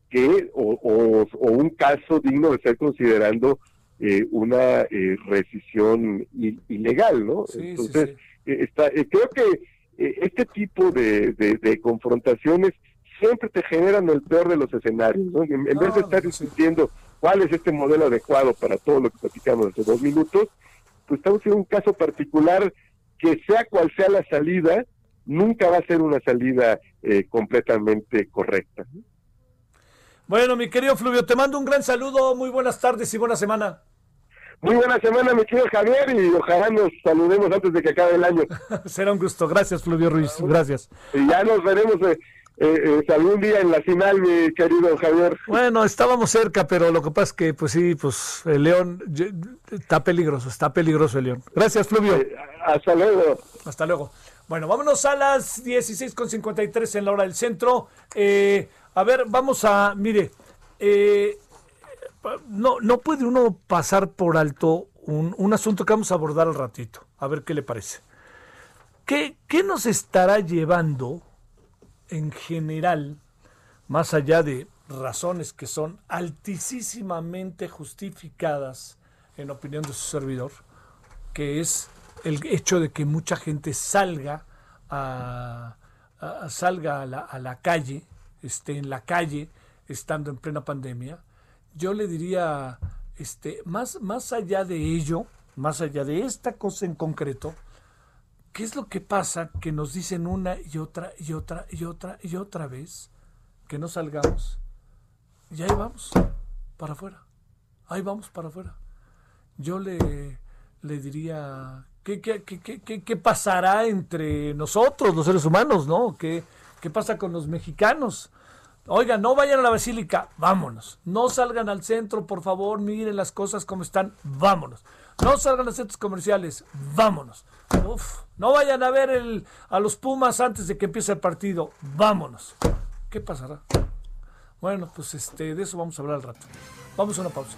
que o, o, o, un caso digno de ser considerando eh, una eh, rescisión ilegal, ¿no? Sí, Entonces, sí. Eh, está, creo que este tipo de, de, de, confrontaciones siempre te generan el peor de los escenarios, ¿no? En, en vez de estar discutiendo cuál es este modelo adecuado para todo lo que platicamos hace dos minutos, pues estamos en un caso particular que sea cual sea la salida, nunca va a ser una salida eh, completamente correcta. Bueno, mi querido Fluvio, te mando un gran saludo, muy buenas tardes y buena semana. Muy buena semana, mi querido Javier, y ojalá nos saludemos antes de que acabe el año. Será un gusto. Gracias, Fluvio Ruiz. Gracias. Y ya nos veremos eh, eh, algún día en la final, mi querido Javier. Bueno, estábamos cerca, pero lo que pasa es que, pues sí, pues el León está peligroso, está peligroso el León. Gracias, Fluvio. Eh, hasta luego. Hasta luego. Bueno, vámonos a las 16.53 en la hora del centro. Eh, a ver, vamos a, mire, eh, no, no puede uno pasar por alto un, un, asunto que vamos a abordar al ratito. A ver qué le parece. ¿Qué, qué nos estará llevando en general, más allá de razones que son altísimamente justificadas en opinión de su servidor, que es el hecho de que mucha gente salga a, salga a la, a la, calle, esté en la calle, estando en plena pandemia, yo le diría, este, más, más allá de ello, más allá de esta cosa en concreto, ¿qué es lo que pasa que nos dicen una y otra y otra y otra y otra vez que no salgamos? Y ahí vamos, para afuera. Ahí vamos para afuera. Yo le, le diría, ¿qué, qué, qué, qué, pasará entre nosotros, los seres humanos, no? ¿Qué, ¿Qué pasa con los mexicanos? Oiga, no vayan a la basílica, vámonos. No salgan al centro, por favor, miren las cosas como están, vámonos. No salgan a los centros comerciales, vámonos. Uf, no vayan a ver a los Pumas antes de que empiece el partido, vámonos. ¿Qué pasará? Bueno, pues este, de eso vamos a hablar al rato. Vamos a una pausa.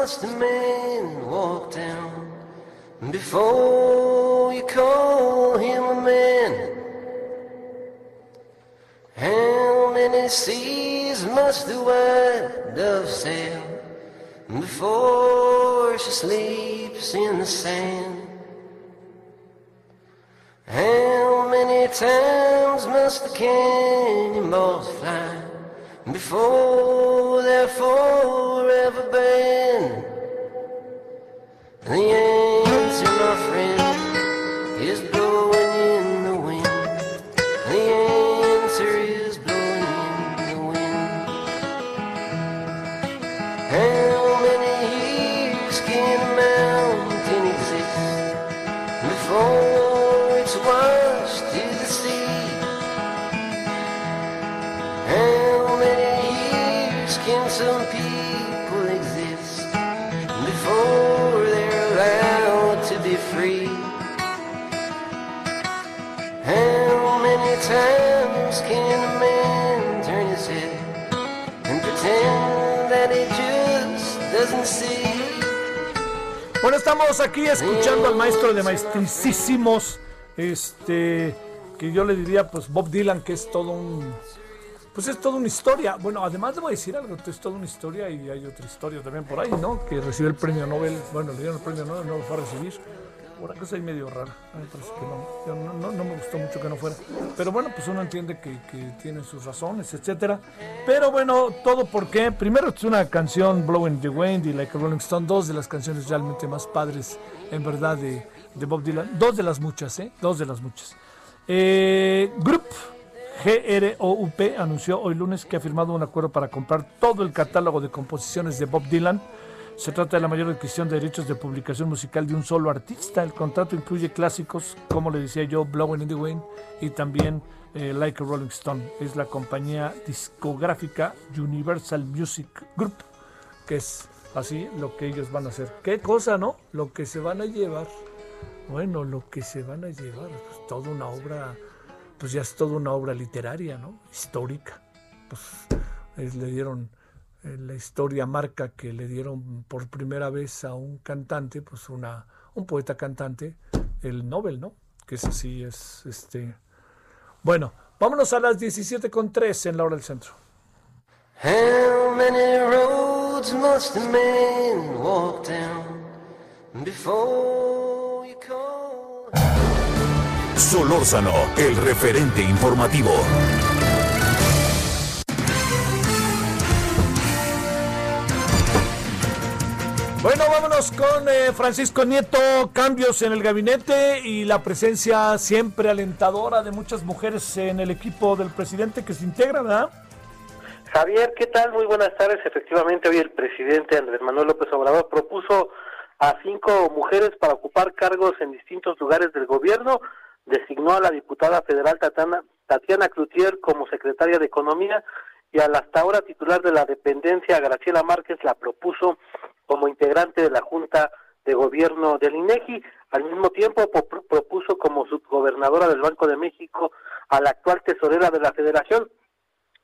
Must a man walk down before you call him a man? How many seas must the white dove sail before she sleeps in the sand? How many times must the cannonballs fly before they're forever banned? The answer, my friend, estamos aquí escuchando al maestro de maestricísimos, este, que yo le diría, pues Bob Dylan, que es todo un, pues es toda una historia. Bueno, además debo decir algo, es toda una historia y hay otra historia también por ahí, ¿no? Que recibió el premio Nobel, bueno, le dieron el premio Nobel, no lo fue a recibir. Una cosa ahí medio me parece que no, no, no, no me gustó mucho que no fuera. Pero bueno, pues uno entiende que, que tiene sus razones, etcétera. Pero bueno, todo porque, primero es una canción Blowing the Wind y Like a Rolling Stone, dos de las canciones realmente más padres, en verdad, de, de Bob Dylan. Dos de las muchas, ¿eh? Dos de las muchas. Eh, Group GROUP anunció hoy lunes que ha firmado un acuerdo para comprar todo el catálogo de composiciones de Bob Dylan. Se trata de la mayor adquisición de derechos de publicación musical de un solo artista. El contrato incluye clásicos, como le decía yo, Blowing in the Wind y también eh, Like a Rolling Stone. Es la compañía discográfica Universal Music Group, que es así lo que ellos van a hacer. ¿Qué cosa, no? Lo que se van a llevar. Bueno, lo que se van a llevar, pues toda una obra pues ya es toda una obra literaria, ¿no? Histórica. Pues es, le dieron, la historia marca que le dieron por primera vez a un cantante, pues una, un poeta cantante, el Nobel, ¿no? Que es así, es este. Bueno, vámonos a las 17.3 en la hora del centro. How many roads must a man walk down before you call? Solórzano, el referente informativo. Bueno, vámonos con eh, Francisco Nieto, cambios en el gabinete y la presencia siempre alentadora de muchas mujeres en el equipo del presidente que se integra, ¿verdad? Javier, ¿qué tal? Muy buenas tardes. Efectivamente, hoy el presidente Andrés Manuel López Obrador propuso a cinco mujeres para ocupar cargos en distintos lugares del gobierno. Designó a la diputada federal Tatiana, Tatiana Cloutier como secretaria de Economía y a la hasta ahora titular de la dependencia, Graciela Márquez, la propuso como integrante de la Junta de Gobierno del INEGI. Al mismo tiempo pro- propuso como subgobernadora del Banco de México a la actual tesorera de la Federación,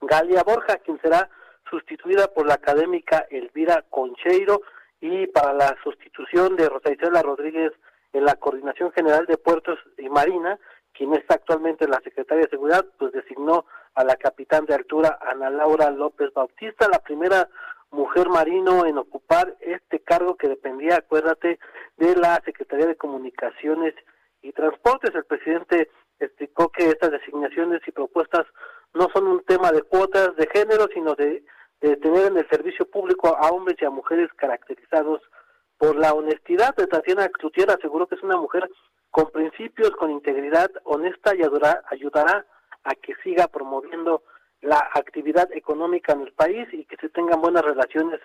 Galia Borja, quien será sustituida por la académica Elvira Concheiro y para la sustitución de Rosa Isela Rodríguez en la Coordinación General de Puertos y Marina, quien es actualmente la secretaria de Seguridad, pues designó a la capitán de altura Ana Laura López Bautista, la primera mujer marino en ocupar este cargo que dependía, acuérdate, de la Secretaría de Comunicaciones y Transportes. El presidente explicó que estas designaciones y propuestas no son un tema de cuotas de género, sino de, de tener en el servicio público a hombres y a mujeres caracterizados por la honestidad. De Tatiana Cloutier aseguró que es una mujer con principios, con integridad, honesta y ayudará, ayudará a que siga promoviendo la actividad económica en el país y que se tengan buenas relaciones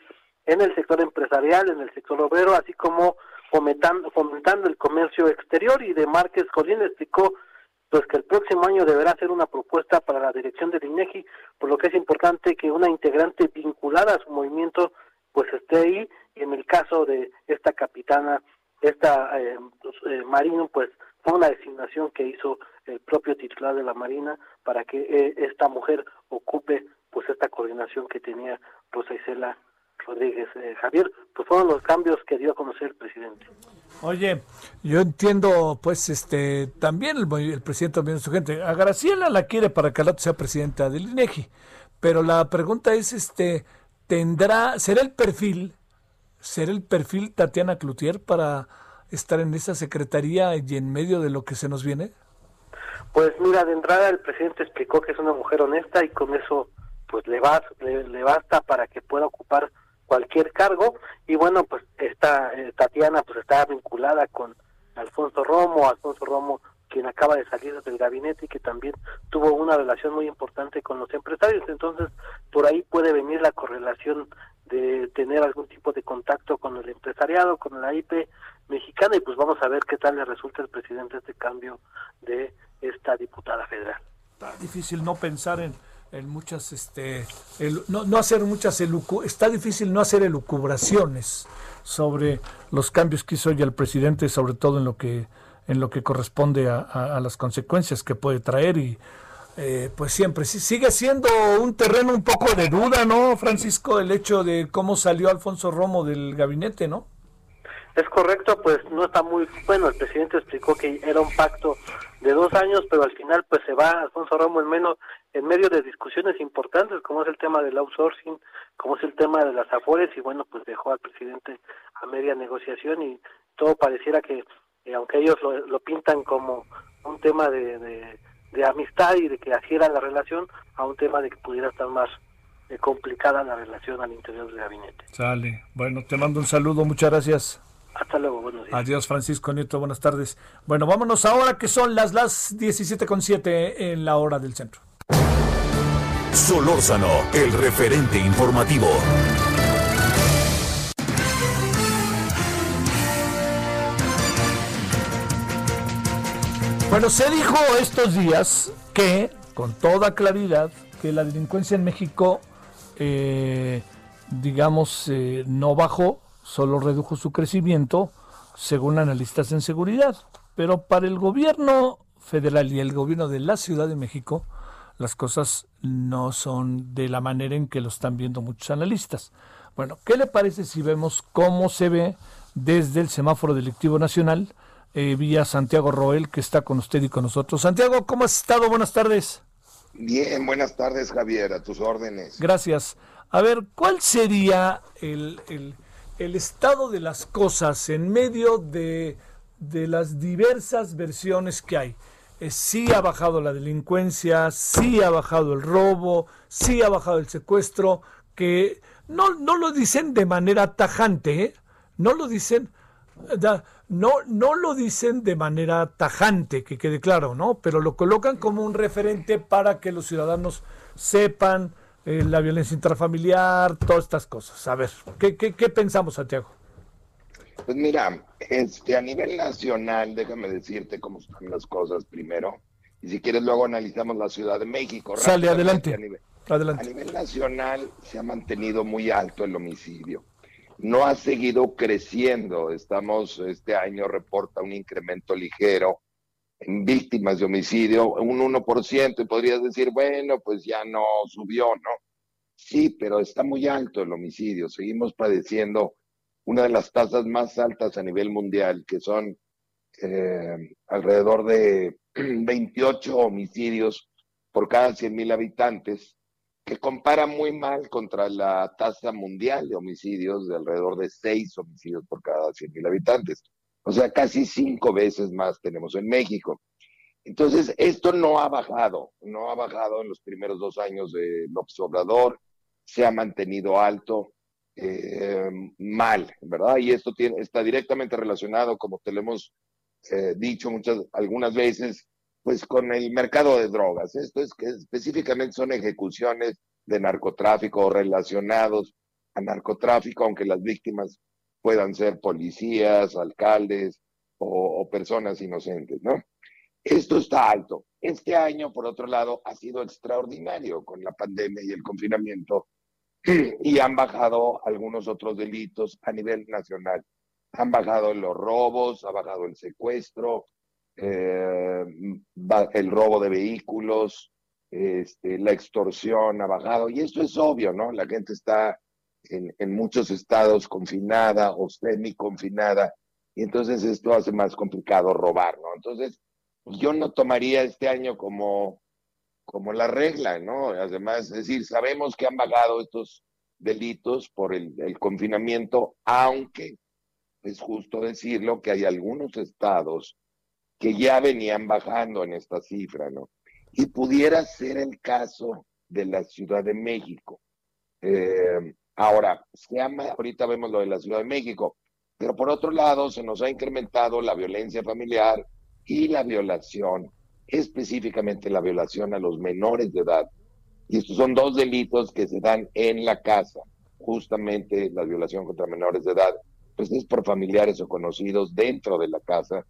en el sector empresarial, en el sector obrero, así como fomentando, fomentando el comercio exterior. Y de Márquez Colín explicó pues que el próximo año deberá ser una propuesta para la dirección del INEGI, por lo que es importante que una integrante vinculada a su movimiento pues esté ahí y en el caso de esta capitana, esta eh, pues, eh, Marino, pues fue una designación que hizo el propio titular de la Marina para que eh, esta mujer ocupe pues esta coordinación que tenía Rosa Isela Rodríguez eh, Javier, pues fueron los cambios que dio a conocer el presidente. Oye, yo entiendo, pues, este, también el, el presidente también su gente. A Graciela la quiere para que al rato sea presidenta del INEGI. Pero la pregunta es, este, ¿tendrá, será el perfil, será el perfil Tatiana Cloutier para estar en esa secretaría y en medio de lo que se nos viene? Pues mira, de entrada el presidente explicó que es una mujer honesta y con eso pues le, va, le, le basta para que pueda ocupar cualquier cargo y bueno pues esta eh, Tatiana pues está vinculada con Alfonso Romo, Alfonso Romo quien acaba de salir del gabinete y que también tuvo una relación muy importante con los empresarios, entonces por ahí puede venir la correlación de tener algún tipo de contacto con el empresariado, con la IP mexicana y pues vamos a ver qué tal le resulta al presidente este cambio de esta diputada federal. Está difícil no pensar en, en muchas, este, el- no, no hacer muchas, elucu- está difícil no hacer elucubraciones sobre los cambios que hizo hoy el presidente, sobre todo en lo que, en lo que corresponde a, a- a las consecuencias que puede traer y eh, pues siempre sigue siendo un terreno un poco de duda, ¿no, Francisco? El hecho de cómo salió Alfonso Romo del gabinete, ¿no? Es correcto, pues no está muy bueno. El presidente explicó que era un pacto de dos años, pero al final pues se va Alfonso Romo en menos en medio de discusiones importantes, como es el tema del outsourcing, como es el tema de las afores y bueno pues dejó al presidente a media negociación y todo pareciera que eh, aunque ellos lo, pintan como un tema de, de amistad y de que así era la relación, a un tema de que pudiera estar más eh, complicada la relación al interior del gabinete. Sale. Bueno, te mando un saludo, muchas gracias. Hasta luego, buenos días. Adiós, Francisco Nieto, buenas tardes. Bueno, vámonos ahora que son las, las 17.7 en la hora del centro. Solórzano, el referente informativo. Bueno, se dijo estos días que, con toda claridad, que la delincuencia en México, eh, digamos, eh, no bajó, solo redujo su crecimiento, según analistas en seguridad. Pero para el gobierno federal y el gobierno de la Ciudad de México, las cosas no son de la manera en que lo están viendo muchos analistas. Bueno, ¿qué le parece si vemos cómo se ve desde el semáforo delictivo nacional eh, vía Santiago Roel, que está con usted y con nosotros? Santiago, ¿cómo has estado? Buenas tardes. Bien, buenas tardes Javier, a tus órdenes. Gracias. A ver, ¿cuál sería el, el- el estado de las cosas en medio de, de las diversas versiones que hay? Eh, sí ha bajado la delincuencia, sí ha bajado el robo, sí ha bajado el secuestro, que no, no lo dicen de manera tajante, ¿eh? no lo dicen, no, no lo dicen de manera tajante, que quede claro, ¿no? Pero lo colocan como un referente para que los ciudadanos sepan eh, la violencia intrafamiliar, todas estas cosas. A ver, ¿qué, qué, qué pensamos, Santiago? Pues mira, este, a nivel nacional, déjame decirte cómo están las cosas primero. Y si quieres, luego analizamos la Ciudad de México. Sale, adelante. A nivel, Adelante. a nivel nacional se ha mantenido muy alto el homicidio. No ha seguido creciendo. Estamos, este año reporta un incremento ligero en víctimas de homicidio, un 1%, y podrías decir, bueno, pues ya no subió, ¿no? Sí, pero está muy alto el homicidio. Seguimos padeciendo una de las tasas más altas a nivel mundial, que son eh, alrededor de 28 homicidios por cada 100 mil habitantes, que compara muy mal contra la tasa mundial de homicidios de alrededor de 6 homicidios por cada 100 mil habitantes. O sea, casi cinco veces más tenemos en México. Entonces, esto no ha bajado, no ha bajado en los primeros dos años de López Obrador, se ha mantenido alto, eh, mal, ¿verdad? Y esto tiene, está directamente relacionado, como te lo hemos eh, dicho muchas, algunas veces, pues con el mercado de drogas. Esto es que específicamente son ejecuciones de narcotráfico relacionados a narcotráfico, aunque las víctimas puedan ser policías, alcaldes o, o personas inocentes, ¿no? Esto está alto. Este año, por otro lado, ha sido extraordinario con la pandemia y el confinamiento y han bajado algunos otros delitos a nivel nacional. Han bajado los robos, ha bajado el secuestro, eh, el robo de vehículos, este, la extorsión ha bajado. Y esto es obvio, ¿no? La gente está en, muchos estados confinada o semi-confinada y entonces esto hace más complicado robar, ¿no? Entonces, yo no tomaría este año como, como la regla, ¿no? Además, es decir, sabemos que han bajado estos delitos por el, el confinamiento, aunque es justo decirlo que hay algunos estados que ya venían bajando en esta cifra, ¿no? Y pudiera ser el caso de la Ciudad de México. Eh, ahora, se llama, ahorita vemos lo de la Ciudad de México, pero por otro lado se nos ha incrementado la violencia familiar y la violación, específicamente la violación a los menores de edad. Y estos son dos delitos que se dan en la casa. Justamente la violación contra menores de edad, pues es por familiares o conocidos dentro de la casa.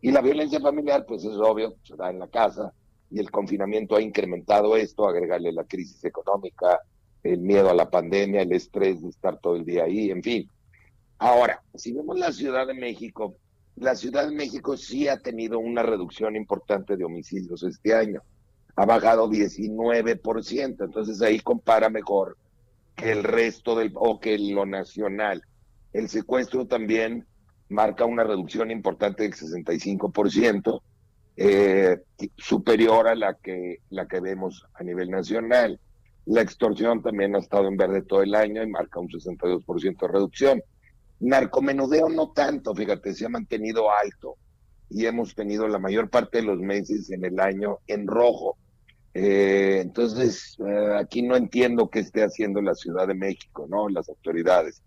Y la violencia familiar, pues es obvio, se da en la casa. Y el confinamiento ha incrementado esto, agregarle la crisis económica, el miedo a la pandemia, el estrés de estar todo el día ahí, en fin. Ahora, si vemos la Ciudad de México, la Ciudad de México sí ha tenido una reducción importante de homicidios este año. Ha bajado 19%, entonces ahí compara mejor que el resto del, o que lo nacional. El secuestro también marca una reducción importante del 65%, eh, superior a la que, la que vemos a nivel nacional. La extorsión también ha estado en verde todo el año y marca un 62% de reducción. Narcomenudeo no tanto, fíjate, se ha mantenido alto y hemos tenido la mayor parte de los meses en el año en rojo. Eh, entonces, eh, aquí no entiendo qué esté haciendo la Ciudad de México, ¿no? Las autoridades.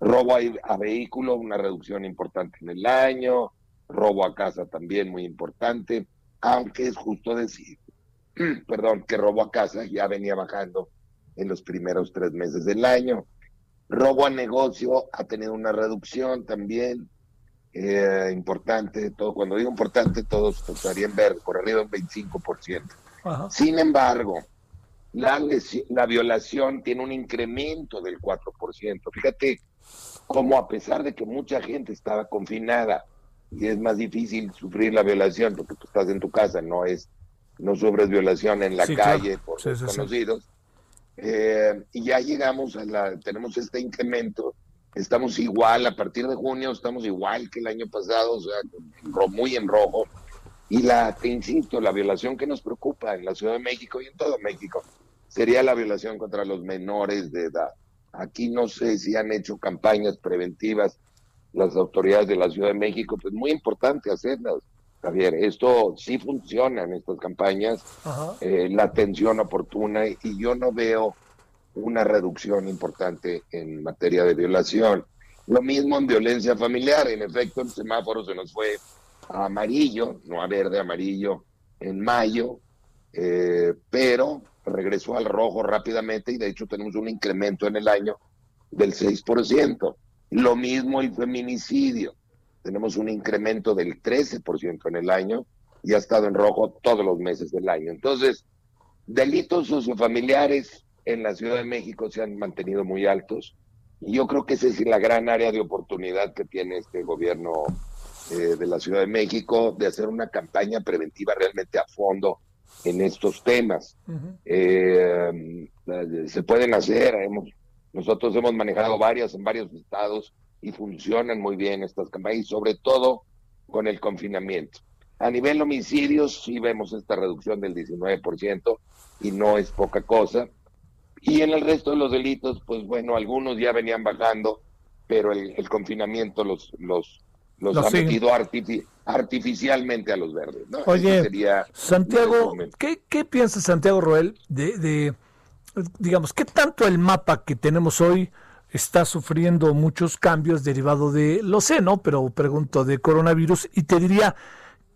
Robo a, a vehículo, una reducción importante en el año, robo a casa también muy importante, aunque es justo decir, perdón, que robo a casa ya venía bajando en los primeros tres meses del año. Robo a negocio ha tenido una reducción también eh, importante. Todo, cuando digo importante, todos estarían ver de un 25%. Ajá. Sin embargo, la, la violación tiene un incremento del 4%. Fíjate cómo a pesar de que mucha gente estaba confinada y es más difícil sufrir la violación porque tú estás en tu casa, no es no sufres violación en la Sí, claro. calle por Sí, desconocidos. Eh, y ya llegamos a la, tenemos este incremento, estamos igual, a partir de junio estamos igual que el año pasado, o sea, muy en rojo. Y la, te insisto, la violación que nos preocupa en la Ciudad de México y en todo México sería la violación contra los menores de edad. Aquí no sé si han hecho campañas preventivas las autoridades de la Ciudad de México, pues muy importante hacerlas. Javier, esto sí funciona en estas campañas, eh, la atención oportuna y yo no veo una reducción importante en materia de violación. Lo mismo en violencia familiar, en efecto el semáforo se nos fue a amarillo, no a verde, amarillo en mayo, eh, pero regresó al rojo rápidamente y de hecho tenemos un incremento en el año del 6%. Lo mismo el feminicidio, tenemos un incremento del 13% en el año y ha estado en rojo todos los meses del año. Entonces, delitos sociofamiliares en la Ciudad de México se han mantenido muy altos. Y yo creo que esa es la gran área de oportunidad que tiene este gobierno eh, de la Ciudad de México de hacer una campaña preventiva realmente a fondo en estos temas. Eh, se pueden hacer, hemos, nosotros hemos manejado varias en varios estados y funcionan muy bien estas campañas, sobre todo con el confinamiento. A nivel homicidios sí vemos esta reducción del 19% y no es poca cosa. Y en el resto de los delitos, pues bueno, algunos ya venían bajando, pero el, confinamiento los, los, los, ha metido artificialmente a los verdes. Oye, Santiago, ¿qué, ¿qué piensa Santiago Roel de, de, digamos, qué tanto el mapa que tenemos hoy está sufriendo muchos cambios derivados de, lo sé, ¿no? Pero pregunto, de coronavirus y te diría,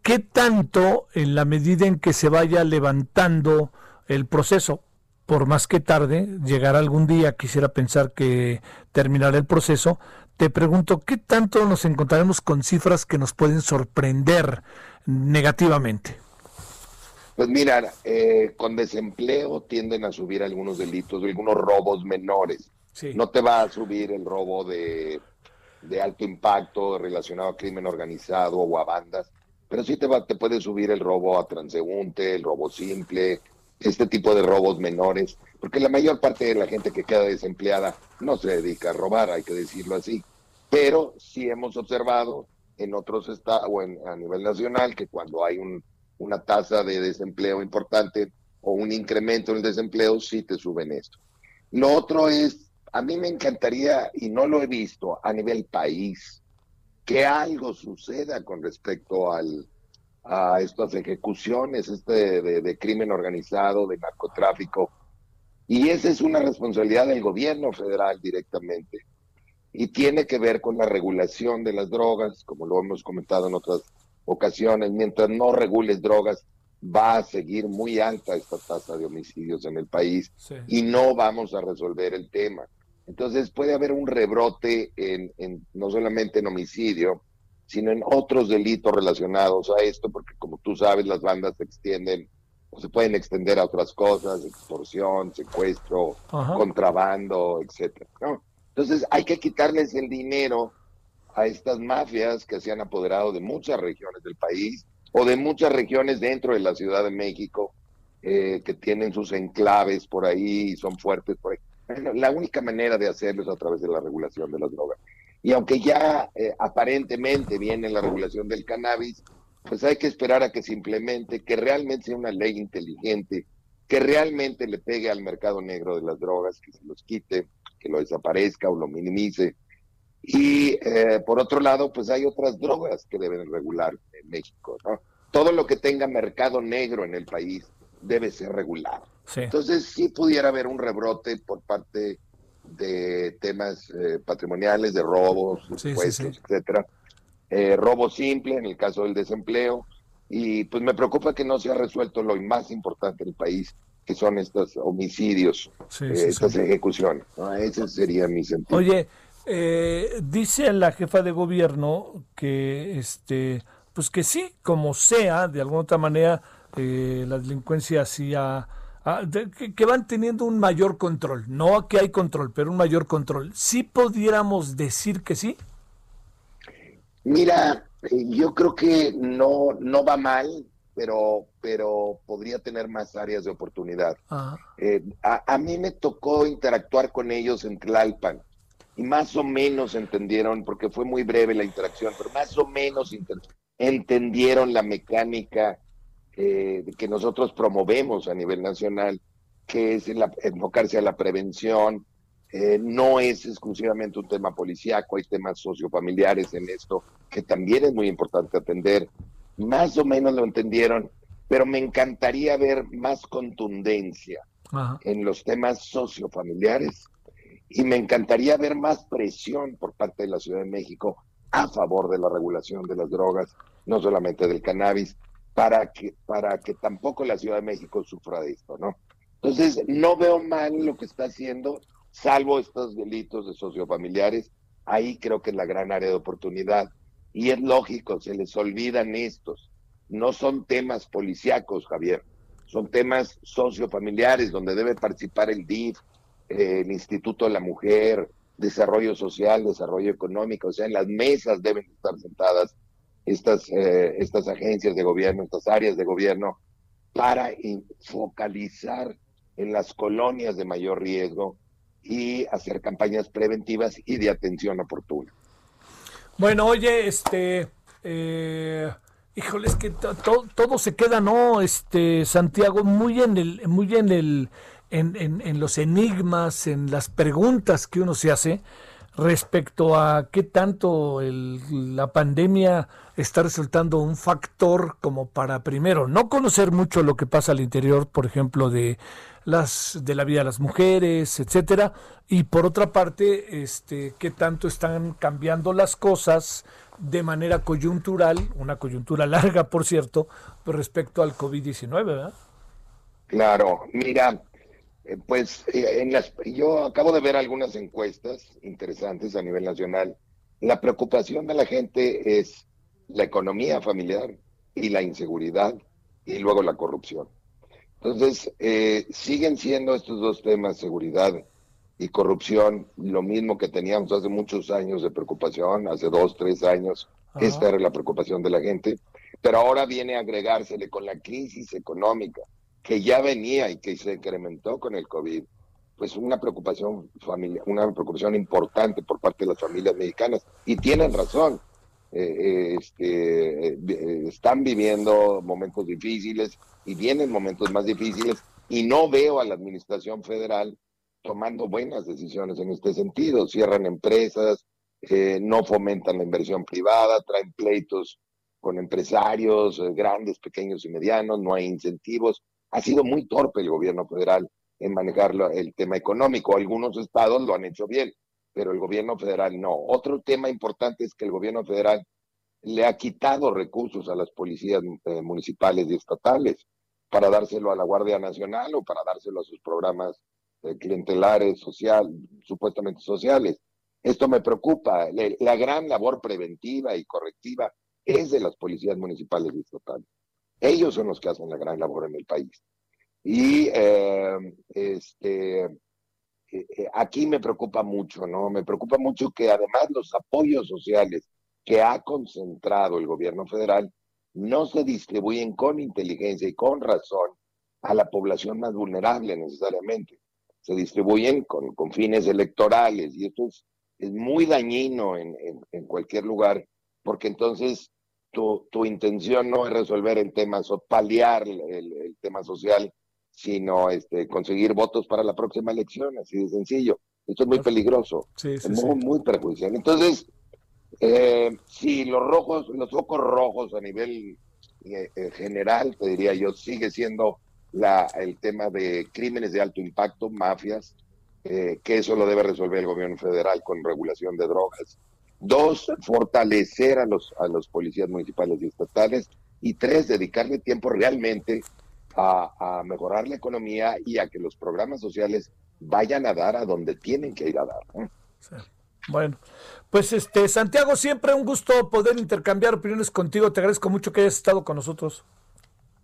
¿qué tanto en la medida en que se vaya levantando el proceso, por más que tarde, llegará algún día, quisiera pensar que terminará el proceso, te pregunto, ¿qué tanto nos encontraremos con cifras que nos pueden sorprender negativamente? Pues mira, eh, con desempleo tienden a subir algunos delitos, algunos robos menores. No te va a subir el robo de, de, alto impacto relacionado a crimen organizado o a bandas, pero sí te, va, te puede subir el robo a transeúnte, el robo simple, este tipo de robos menores, porque la mayor parte de la gente que queda desempleada no se dedica a robar, hay que decirlo así. Pero sí hemos observado en otros estados o a nivel nacional que cuando hay un, una tasa de desempleo importante o un incremento en el desempleo, sí te suben esto. Lo otro es a mí me encantaría, y no lo he visto a nivel país, que algo suceda con respecto a estas ejecuciones este de, crimen organizado, de narcotráfico. Y esa es una responsabilidad del gobierno federal directamente. Y tiene que ver con la regulación de las drogas, como lo hemos comentado en otras ocasiones. Mientras no regules drogas, va a seguir muy alta esta tasa de homicidios en el país y no vamos a resolver el tema. Entonces puede haber un rebrote en, no solamente en homicidio, sino en otros delitos relacionados a esto, porque como tú sabes, las bandas se extienden o se pueden extender a otras cosas, extorsión, secuestro, contrabando, etcétera. Entonces hay que quitarles el dinero a estas mafias que se han apoderado de muchas regiones del país o de muchas regiones dentro de la Ciudad de México eh, que tienen sus enclaves por ahí y son fuertes por ahí la única manera de hacerlo es a través de la regulación de las drogas. Y aunque ya eh, aparentemente viene la regulación del cannabis, pues hay que esperar a que se implemente, que realmente sea una ley inteligente, que realmente le pegue al mercado negro de las drogas, que se los quite, que lo desaparezca o lo minimice. Y eh, por otro lado, pues hay otras drogas que deben regular en México, ¿no? Todo lo que tenga mercado negro en el país debe ser regulado. Entonces sí pudiera haber un rebrote por parte de temas eh, patrimoniales, de robos, impuestos, etcétera. Eh, robo simple en el caso del desempleo. Y pues me preocupa que no se ha resuelto lo más importante del país, que son estos homicidios, eh, estas ejecuciones. Ese sería mi sentido. Oye, dice la jefa de gobierno que, este, pues que sí, como sea, de alguna otra manera, la delincuencia sí ha Ah, que, van teniendo un mayor control. No que hay control, pero un mayor control. ¿Sí pudiéramos decir que sí? Mira, eh, yo creo que no, no va mal, pero, pero podría tener más áreas de oportunidad. Eh, a, mí me tocó interactuar con ellos en Tlalpan y más o menos entendieron, porque fue muy breve la interacción, pero más o menos entendieron la mecánica eh, que nosotros promovemos a nivel nacional, que es enfocarse a la prevención. Eh, no es exclusivamente un tema policíaco, hay temas sociofamiliares en esto que también es muy importante atender. Más o menos lo entendieron, pero me encantaría ver más contundencia en los temas sociofamiliares y me encantaría ver más presión por parte de la Ciudad de México a favor de la regulación de las drogas, no solamente del cannabis, para que, para que tampoco la Ciudad de México sufra de esto, ¿no? Entonces, no veo mal lo que está haciendo, salvo estos delitos de sociofamiliares, ahí creo que es la gran área de oportunidad. Y es lógico, se les olvidan estos. No son temas policíacos, Javier, son temas sociofamiliares donde debe participar el DIF, eh, el Instituto de la Mujer, Desarrollo Social, Desarrollo Económico, o sea, en las mesas deben estar sentadas estas, eh, estas agencias de gobierno, estas áreas de gobierno, para focalizar en las colonias de mayor riesgo y hacer campañas preventivas y de atención oportuna. Bueno, oye, este, eh, híjole, es que todo se queda, ¿no? Este, Santiago, muy en el, muy en el, en, en, los enigmas, en las preguntas que uno se hace respecto a qué tanto la pandemia está resultando un factor como para primero no conocer mucho lo que pasa al interior, por ejemplo, de las de la vida de las mujeres, etcétera, y por otra parte, este qué tanto están cambiando las cosas de manera coyuntural, una coyuntura larga, por cierto, respecto al COVID-19, ¿verdad? Claro, mira, eh, pues eh, en las, yo acabo de ver algunas encuestas interesantes a nivel nacional. La preocupación de la gente es la economía familiar y la inseguridad y luego la corrupción. Entonces, eh, siguen siendo estos dos temas, seguridad y corrupción, lo mismo que teníamos hace muchos años de preocupación, hace dos, tres años. Esta era la preocupación de la gente. Pero ahora viene a agregársele con la crisis económica, que ya venía y que se incrementó con el COVID, pues una preocupación familiar, una preocupación importante por parte de las familias mexicanas. Y tienen razón, eh, eh, este, eh, están viviendo momentos difíciles y vienen momentos más difíciles y no veo a la administración federal tomando buenas decisiones en este sentido. Cierran empresas, no fomentan la inversión privada, traen pleitos con empresarios grandes, pequeños y medianos, no hay incentivos ha sido muy torpe el gobierno federal en manejar el tema económico. Algunos estados lo han hecho bien, pero el gobierno federal no. Otro tema importante es que el gobierno federal le ha quitado recursos a las policías eh, municipales y estatales para dárselo a la Guardia Nacional o para dárselo a sus programas eh, clientelares, social, supuestamente sociales. Esto me preocupa. la gran labor preventiva y correctiva es de las policías municipales y estatales. Ellos son los que hacen la gran labor en el país. Y eh, este, eh, eh, aquí me preocupa mucho, ¿no? Me preocupa mucho que además los apoyos sociales que ha concentrado el gobierno federal no se distribuyen con inteligencia y con razón a la población más vulnerable necesariamente. Se distribuyen con, con fines electorales y esto es, es muy dañino en, en cualquier lugar porque entonces tu, tu intención no es resolver el tema, o paliar el, tema social, sino este, conseguir votos para la próxima elección, así de sencillo. Esto es muy peligroso, es muy, muy perjudicial. Entonces, eh, si los rojos, los focos rojos a nivel eh, eh, general, te diría yo, sigue siendo la, el tema de crímenes de alto impacto, mafias, que eso lo debe resolver el gobierno federal con regulación de drogas, Dos, fortalecer a los, a los policías municipales y estatales. Y tres, dedicarle tiempo realmente a, mejorar la economía y a que los programas sociales vayan a dar a donde tienen que ir a dar. Bueno, pues este Santiago, siempre un gusto poder intercambiar opiniones contigo. Te agradezco mucho que hayas estado con nosotros.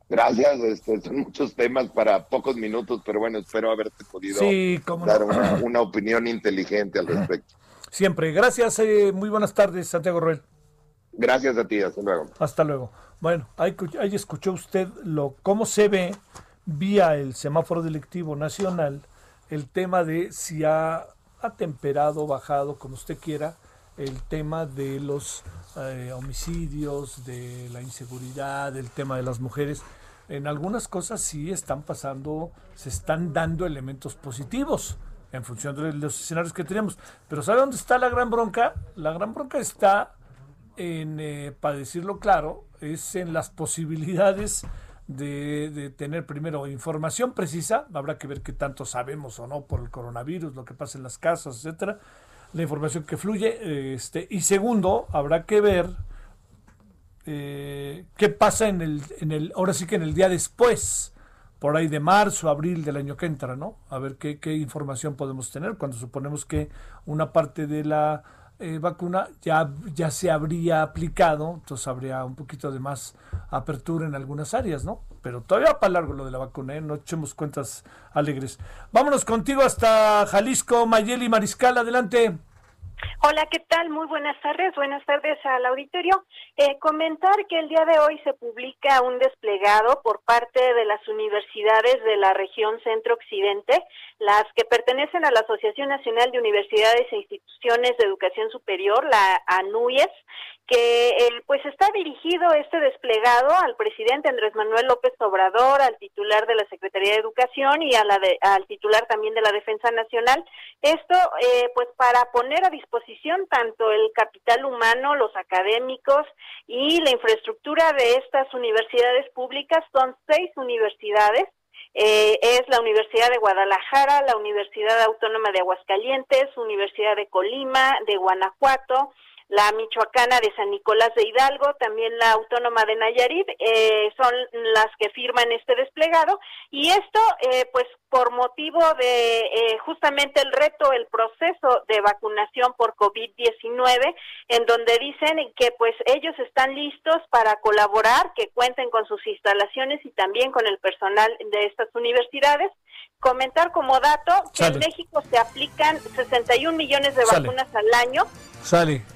Gracias, este, son muchos temas para pocos minutos, pero bueno, espero haberte podido dar una, una, opinión inteligente al respecto. Siempre. Gracias, eh, muy buenas tardes, Santiago Roel. Gracias a ti, hasta luego. Hasta luego. Bueno, ahí, ahí escuchó usted lo cómo se ve vía el semáforo delictivo nacional el tema de si ha atemperado, bajado, como usted quiera, el tema de los eh, homicidios, de la inseguridad, el tema de las mujeres. En algunas cosas sí están pasando, se están dando elementos positivos en función de los escenarios que tenemos. Pero ¿sabe dónde está la gran bronca? La gran bronca está en, eh, para decirlo claro, es en las posibilidades de, tener primero información precisa, habrá que ver qué tanto sabemos o no por el coronavirus, lo que pasa en las casas, etcétera, la información que fluye, este, y segundo, habrá que ver eh, qué pasa en el, en el, ahora sí que en el día después, por ahí de marzo, abril del año que entra, ¿no? A ver qué, qué información podemos tener cuando suponemos que una parte de la eh, vacuna ya, ya se habría aplicado, entonces habría un poquito de más apertura en algunas áreas, ¿no? Pero todavía para largo lo de la vacuna, ¿eh? no echemos cuentas alegres. Vámonos contigo hasta Jalisco, Mayeli Mariscal, adelante. Hola, ¿qué tal? Muy buenas tardes. Buenas tardes al auditorio. Eh, comentar que el día de hoy se publica un desplegado por parte de las universidades de la región centro-occidente, las que pertenecen a la Asociación Nacional de Universidades e Instituciones de Educación Superior, la ANUYES, que eh, pues está dirigido este desplegado al presidente Andrés Manuel López Obrador, al titular de la Secretaría de Educación y al titular también de la Defensa Nacional. Esto eh, pues para poner a disposición tanto el capital humano, los académicos y la infraestructura de estas universidades públicas. Son seis universidades. Eh, es la Universidad de Guadalajara, la Universidad Autónoma de Aguascalientes, Universidad de Colima, de Guanajuato, la Michoacana de San Nicolás de Hidalgo, también la Autónoma de Nayarit, eh, son las que firman este desplegado y esto eh, pues por motivo de eh, justamente el reto, el proceso de vacunación por COVID-19, en donde dicen que pues ellos están listos para colaborar, que cuenten con sus instalaciones y también con el personal de estas universidades. Comentar como dato que en México se aplican 61 millones de vacunas al año. Sale.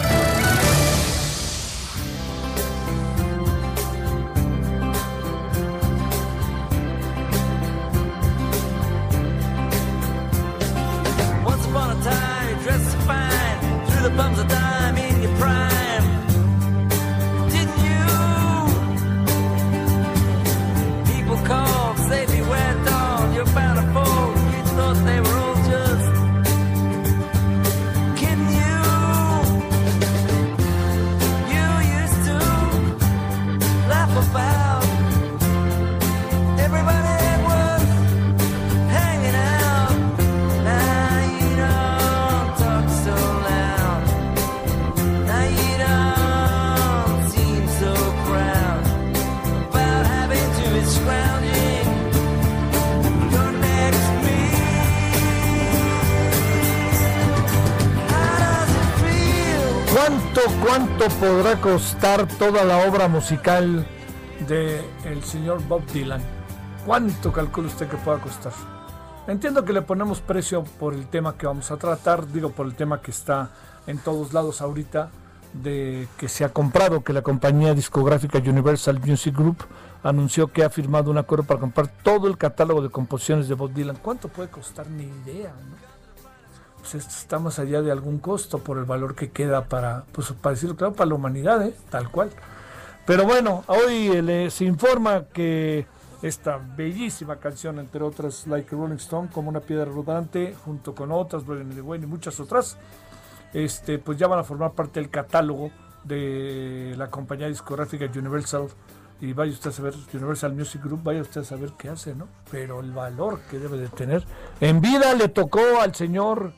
Cuánto podrá costar toda la obra musical de el señor Bob Dylan? ¿Cuánto calcula usted que pueda costar? Entiendo que le ponemos precio por el tema que vamos a tratar, digo por el tema que está en todos lados ahorita, de que se ha comprado, que la compañía discográfica Universal Music Group anunció que ha firmado un acuerdo para comprar todo el catálogo de composiciones de Bob Dylan. ¿Cuánto puede costar? Ni idea. ¿no? Pues más allá de algún costo por el valor que queda para, pues para decirlo claro, para la humanidad, ¿eh? tal cual. Pero bueno, hoy eh, le- se informa que esta bellísima canción, entre otras, Like Rolling Stone, como una piedra rodante, junto con otras, in the Wind y muchas otras, este, pues ya van a formar parte del catálogo de la compañía discográfica Universal. Y vaya usted a saber, Universal Music Group, vaya usted a saber qué hace, ¿no? Pero el valor que debe de tener. En vida le tocó al señor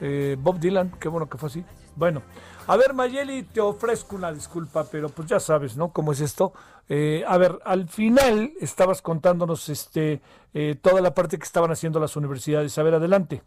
eh, Bob Dylan, qué bueno que fue así. Bueno, a ver, Mayeli, te ofrezco una disculpa, pero pues ya sabes, ¿no? ¿Cómo es esto? Eh, a ver, al final estabas contándonos este eh, toda la parte que estaban haciendo las universidades. A ver, adelante.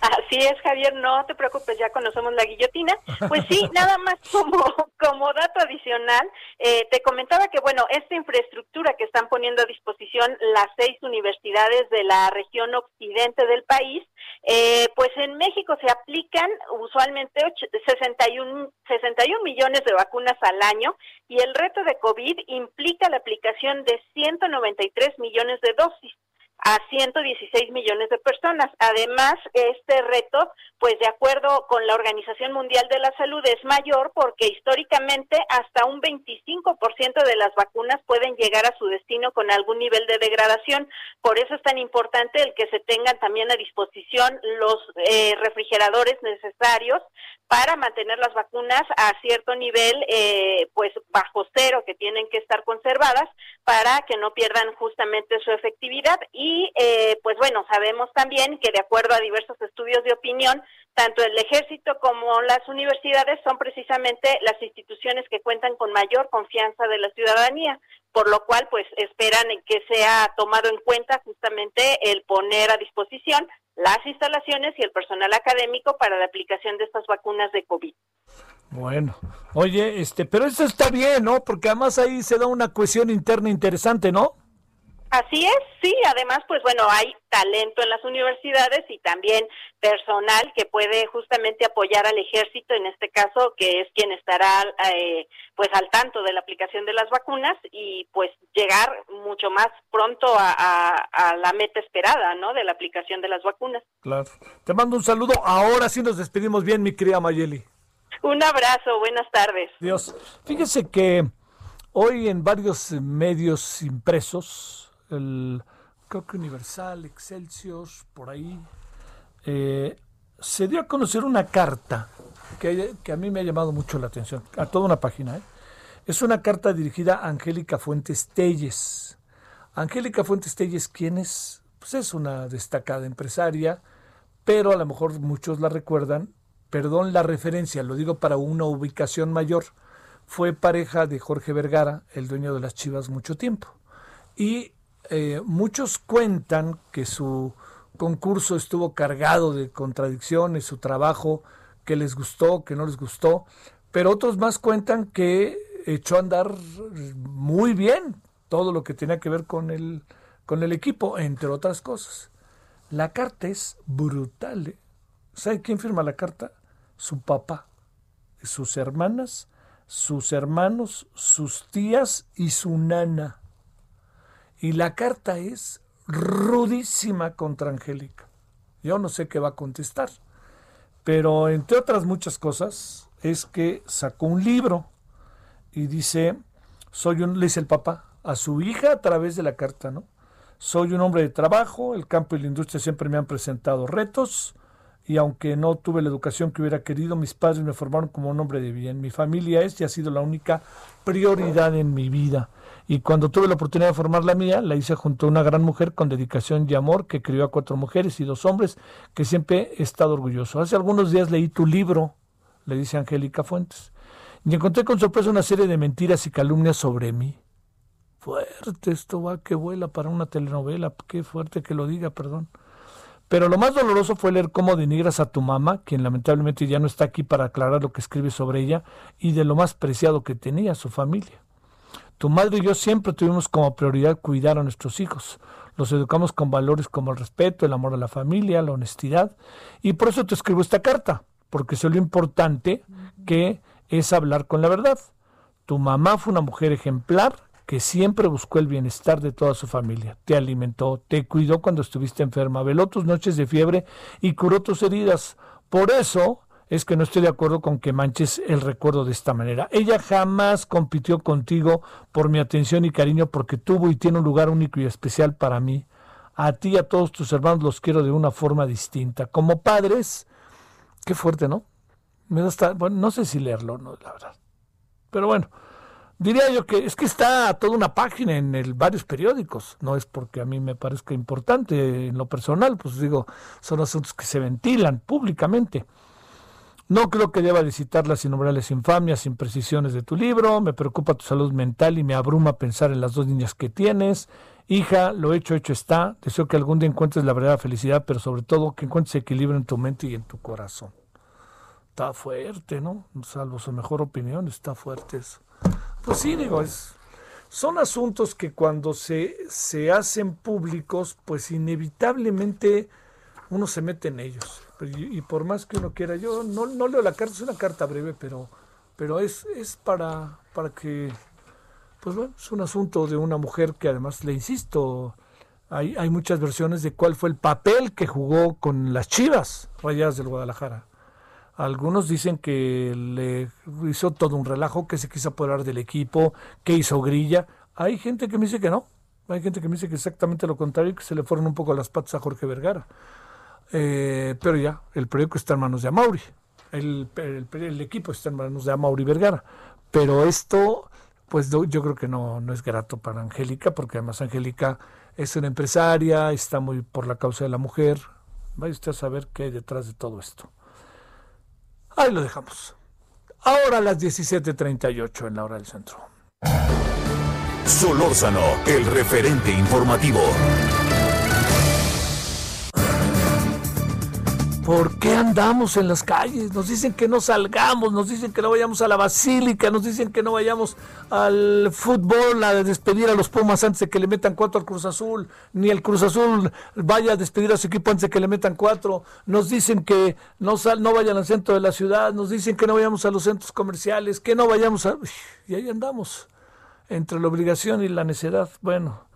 Así es, Javier, no te preocupes, ya conocemos la guillotina. Pues sí, nada más como, como dato adicional, eh, te comentaba que, bueno, esta infraestructura que están poniendo a disposición las seis universidades de la región occidente del país, eh, pues en México se aplican usualmente och- 61, 61 millones de vacunas al año y el reto de COVID implica la aplicación de 193 millones de dosis a 116 millones de personas. Además, este reto, pues de acuerdo con la Organización Mundial de la Salud, es mayor porque históricamente hasta un 25% de las vacunas pueden llegar a su destino con algún nivel de degradación. Por eso es tan importante el que se tengan también a disposición los eh, refrigeradores necesarios para mantener las vacunas a cierto nivel, eh, pues bajo cero, que tienen que estar conservadas para que no pierdan justamente su efectividad y Y eh, pues bueno, sabemos también que de acuerdo a diversos estudios de opinión, tanto el ejército como las universidades son precisamente las instituciones que cuentan con mayor confianza de la ciudadanía, por lo cual pues esperan que sea tomado en cuenta justamente el poner a disposición las instalaciones y el personal académico para la aplicación de estas vacunas de COVID. Bueno, oye, este, pero eso está bien, ¿no? Porque además ahí se da una cohesión interna interesante, ¿no? Así es, sí, además, pues bueno, hay talento en las universidades y también personal que puede justamente apoyar al ejército, en este caso, que es quien estará eh, pues al tanto de la aplicación de las vacunas y pues llegar mucho más pronto a, a- a la meta esperada, ¿no? De la aplicación de las vacunas. Claro. Te mando un saludo. Ahora sí nos despedimos bien, mi querida Mayeli. Un abrazo, buenas tardes. Dios. Fíjese que hoy en varios medios impresos, el creo que Universal, Excelsior, por ahí, eh, se dio a conocer una carta que, que a mí me ha llamado mucho la atención, a toda una página. ¿eh? Es una carta dirigida a Angélica Fuentes Telles. Angélica Fuentes Telles, ¿quién es? Pues es una destacada empresaria, pero a lo mejor muchos la recuerdan. Perdón la referencia, lo digo para una ubicación mayor. Fue pareja de Jorge Vergara, el dueño de las Chivas, mucho tiempo. Y eh, muchos cuentan que su concurso estuvo cargado de contradicciones, su trabajo, que les gustó, que no les gustó, pero otros más cuentan que echó a andar muy bien todo lo que tenía que ver con el, con el equipo, entre otras cosas. La carta es brutal. ¿eh? ¿Sabe quién firma la carta? Su papá, sus hermanas, sus hermanos, sus tías y su nana. Y la carta es rudísima contra Angélica. Yo no sé qué va a contestar. Pero entre otras muchas cosas es que sacó un libro y dice, soy un, le dice el papá a su hija a través de la carta, ¿no? Soy un hombre de trabajo, el campo y la industria siempre me han presentado retos y aunque no tuve la educación que hubiera querido, mis padres me formaron como un hombre de bien. Mi familia es y ha sido la única prioridad en mi vida. Y cuando tuve la oportunidad de formar la mía, la hice junto a una gran mujer con dedicación y amor que crió a cuatro mujeres y dos hombres, que siempre he estado orgulloso. Hace algunos días leí tu libro, le dice Angélica Fuentes, y encontré con sorpresa una serie de mentiras y calumnias sobre mí. Fuerte, esto va que vuela para una telenovela, qué fuerte que lo diga, perdón. Pero lo más doloroso fue leer cómo denigras a tu mamá, quien lamentablemente ya no está aquí para aclarar lo que escribe sobre ella, y de lo más preciado que tenía, su familia. Tu madre y yo siempre tuvimos como prioridad cuidar a nuestros hijos. Los educamos con valores como el respeto, el amor a la familia, la honestidad. Y por eso te escribo esta carta, porque sé lo importante que es hablar con la verdad. Tu mamá fue una mujer ejemplar que siempre buscó el bienestar de toda su familia. Te alimentó, te cuidó cuando estuviste enferma, veló tus noches de fiebre y curó tus heridas. Por eso es que no estoy de acuerdo con que manches el recuerdo de esta manera. Ella jamás compitió contigo por mi atención y cariño porque tuvo y tiene un lugar único y especial para mí. A ti y a todos tus hermanos los quiero de una forma distinta. Como padres, qué fuerte, ¿no? Me da bueno, no sé si leerlo, no, la verdad. Pero bueno, diría yo que es que está toda una página en el, varios periódicos. No es porque a mí me parezca importante en lo personal, pues digo, son asuntos que se ventilan públicamente. No creo que deba de citar las innumerables infamias, imprecisiones de tu libro. Me preocupa tu salud mental y me abruma pensar en las dos niñas que tienes. Hija, lo hecho, hecho está. Deseo que algún día encuentres la verdadera felicidad, pero sobre todo que encuentres equilibrio en tu mente y en tu corazón. Está fuerte, ¿no? Salvo su mejor opinión, está fuerte eso. Pues sí, digo, es, son asuntos que cuando se, se hacen públicos, pues inevitablemente uno se mete en ellos. Y, y por más que uno quiera, yo no, no leo la carta, es una carta breve, pero, pero es, es para, para que, pues bueno, es un asunto de una mujer que además, le insisto, hay, hay muchas versiones de cuál fue el papel que jugó con las Chivas Rayadas del Guadalajara. Algunos dicen que le hizo todo un relajo, que se quiso apoderar del equipo, que hizo grilla. Hay gente que me dice que no. Hay gente que me dice que exactamente lo contrario, que se le fueron un poco las patas a Jorge Vergara. Eh, pero ya, el periódico está en manos de Amauri. El, el- equipo está en manos de Amauri Vergara. Pero esto, pues yo creo que no, no es grato para Angélica, porque además Angélica es una empresaria, está muy por la causa de la mujer. Vaya usted a saber qué hay detrás de todo esto. Ahí lo dejamos. Ahora a las 17.38 en la hora del centro. Solórzano, el referente informativo. ¿Por qué andamos en las calles? Nos dicen que no salgamos, nos dicen que no vayamos a la basílica, nos dicen que no vayamos al fútbol a despedir a los Pumas antes de que le metan cuatro al Cruz Azul, ni el Cruz Azul vaya a despedir a su equipo antes de que le metan cuatro. Nos dicen que no, sal, no vayan al centro de la ciudad, nos dicen que no vayamos a los centros comerciales, que no vayamos a... Y ahí andamos, entre la obligación y la necedad. Bueno,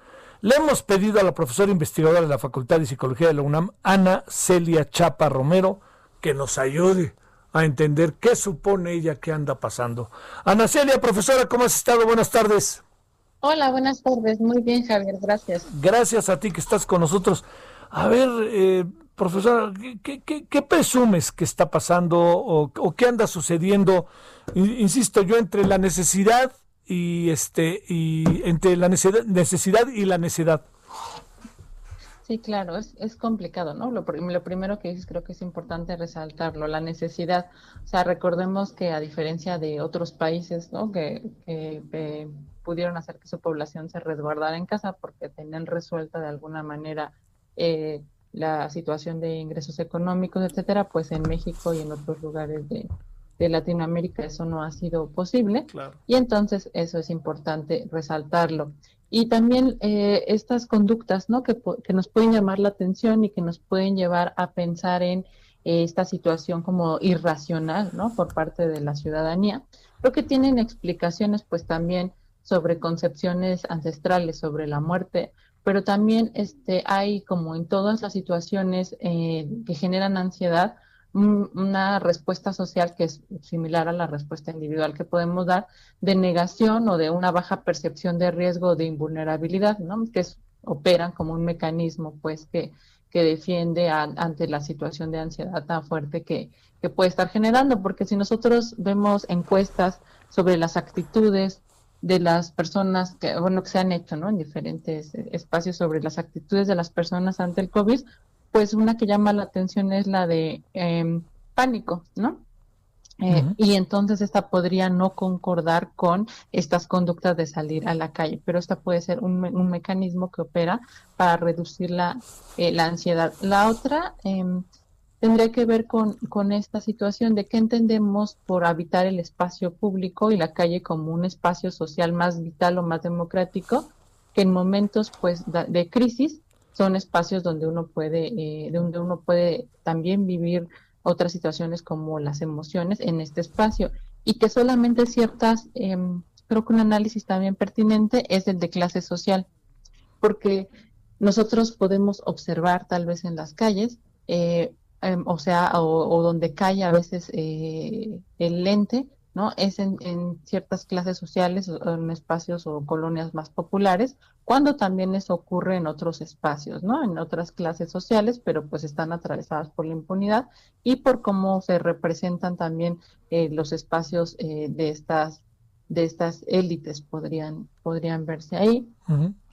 le hemos pedido a la profesora investigadora de la Facultad de Psicología de la UNAM, Ana Celia Chapa Romero, que nos ayude a entender qué supone ella que anda pasando. Ana Celia, profesora, ¿cómo has estado? Buenas tardes. Hola, buenas tardes. Muy bien, Javier, gracias. Gracias a ti que estás con nosotros. A ver, eh, profesora, ¿qué, qué, presumes que está pasando o, o qué anda sucediendo? Insisto, yo entre la necesidad y este y entre la necesidad, necesidad y la necedad. Sí, claro, es, es complicado, ¿no? Lo, lo primero que dices creo que es importante resaltarlo, la necesidad. O sea, recordemos que a diferencia de otros países, ¿no? Que, que, pudieron hacer que su población se resguardara en casa porque tenían resuelta de alguna manera eh, la situación de ingresos económicos, etcétera, pues en México y en otros lugares de, de Latinoamérica eso no ha sido posible. Claro. Y entonces eso es importante resaltarlo. Y también eh, estas conductas, ¿no? Que, que nos pueden llamar la atención y que nos pueden llevar a pensar en eh, esta situación como irracional, ¿no? Por parte de la ciudadanía, pero que tienen explicaciones, pues también sobre concepciones ancestrales sobre la muerte, pero también este, hay, como en todas las situaciones eh, que generan ansiedad, una respuesta social que es similar a la respuesta individual que podemos dar de negación o de una baja percepción de riesgo o de invulnerabilidad, ¿no? Que operan como un mecanismo, pues, que, que defiende ante la situación de ansiedad tan fuerte que, que puede estar generando, porque si nosotros vemos encuestas sobre las actitudes de las personas que, bueno, que se han hecho. En diferentes espacios sobre las actitudes de las personas ante el COVID, pues una que llama la atención es la de em, pánico, ¿no? Eh. Y entonces esta podría no concordar con estas conductas de salir a la calle, pero esta puede ser un, me- un mecanismo que opera para reducir la, eh, la ansiedad. La otra em, tendría que ver con, con esta situación de qué entendemos por habitar el espacio público y la calle como un espacio social más vital o más democrático, que en momentos pues de crisis son espacios donde uno puede, eh, donde uno puede también vivir otras situaciones como las emociones en este espacio. Y que solamente ciertas, em, creo que un análisis también pertinente es el de clase social, porque nosotros podemos observar tal vez en las calles, eh, em, o sea, o, o donde cae a veces eh, el lente, ¿no? Es en, en ciertas clases sociales, o en espacios o colonias más populares, cuando también eso ocurre en otros espacios, ¿no? En otras clases sociales, pero pues están atravesadas por la impunidad y por cómo se representan también eh, los espacios eh, de estas de estas élites podrían podrían verse ahí.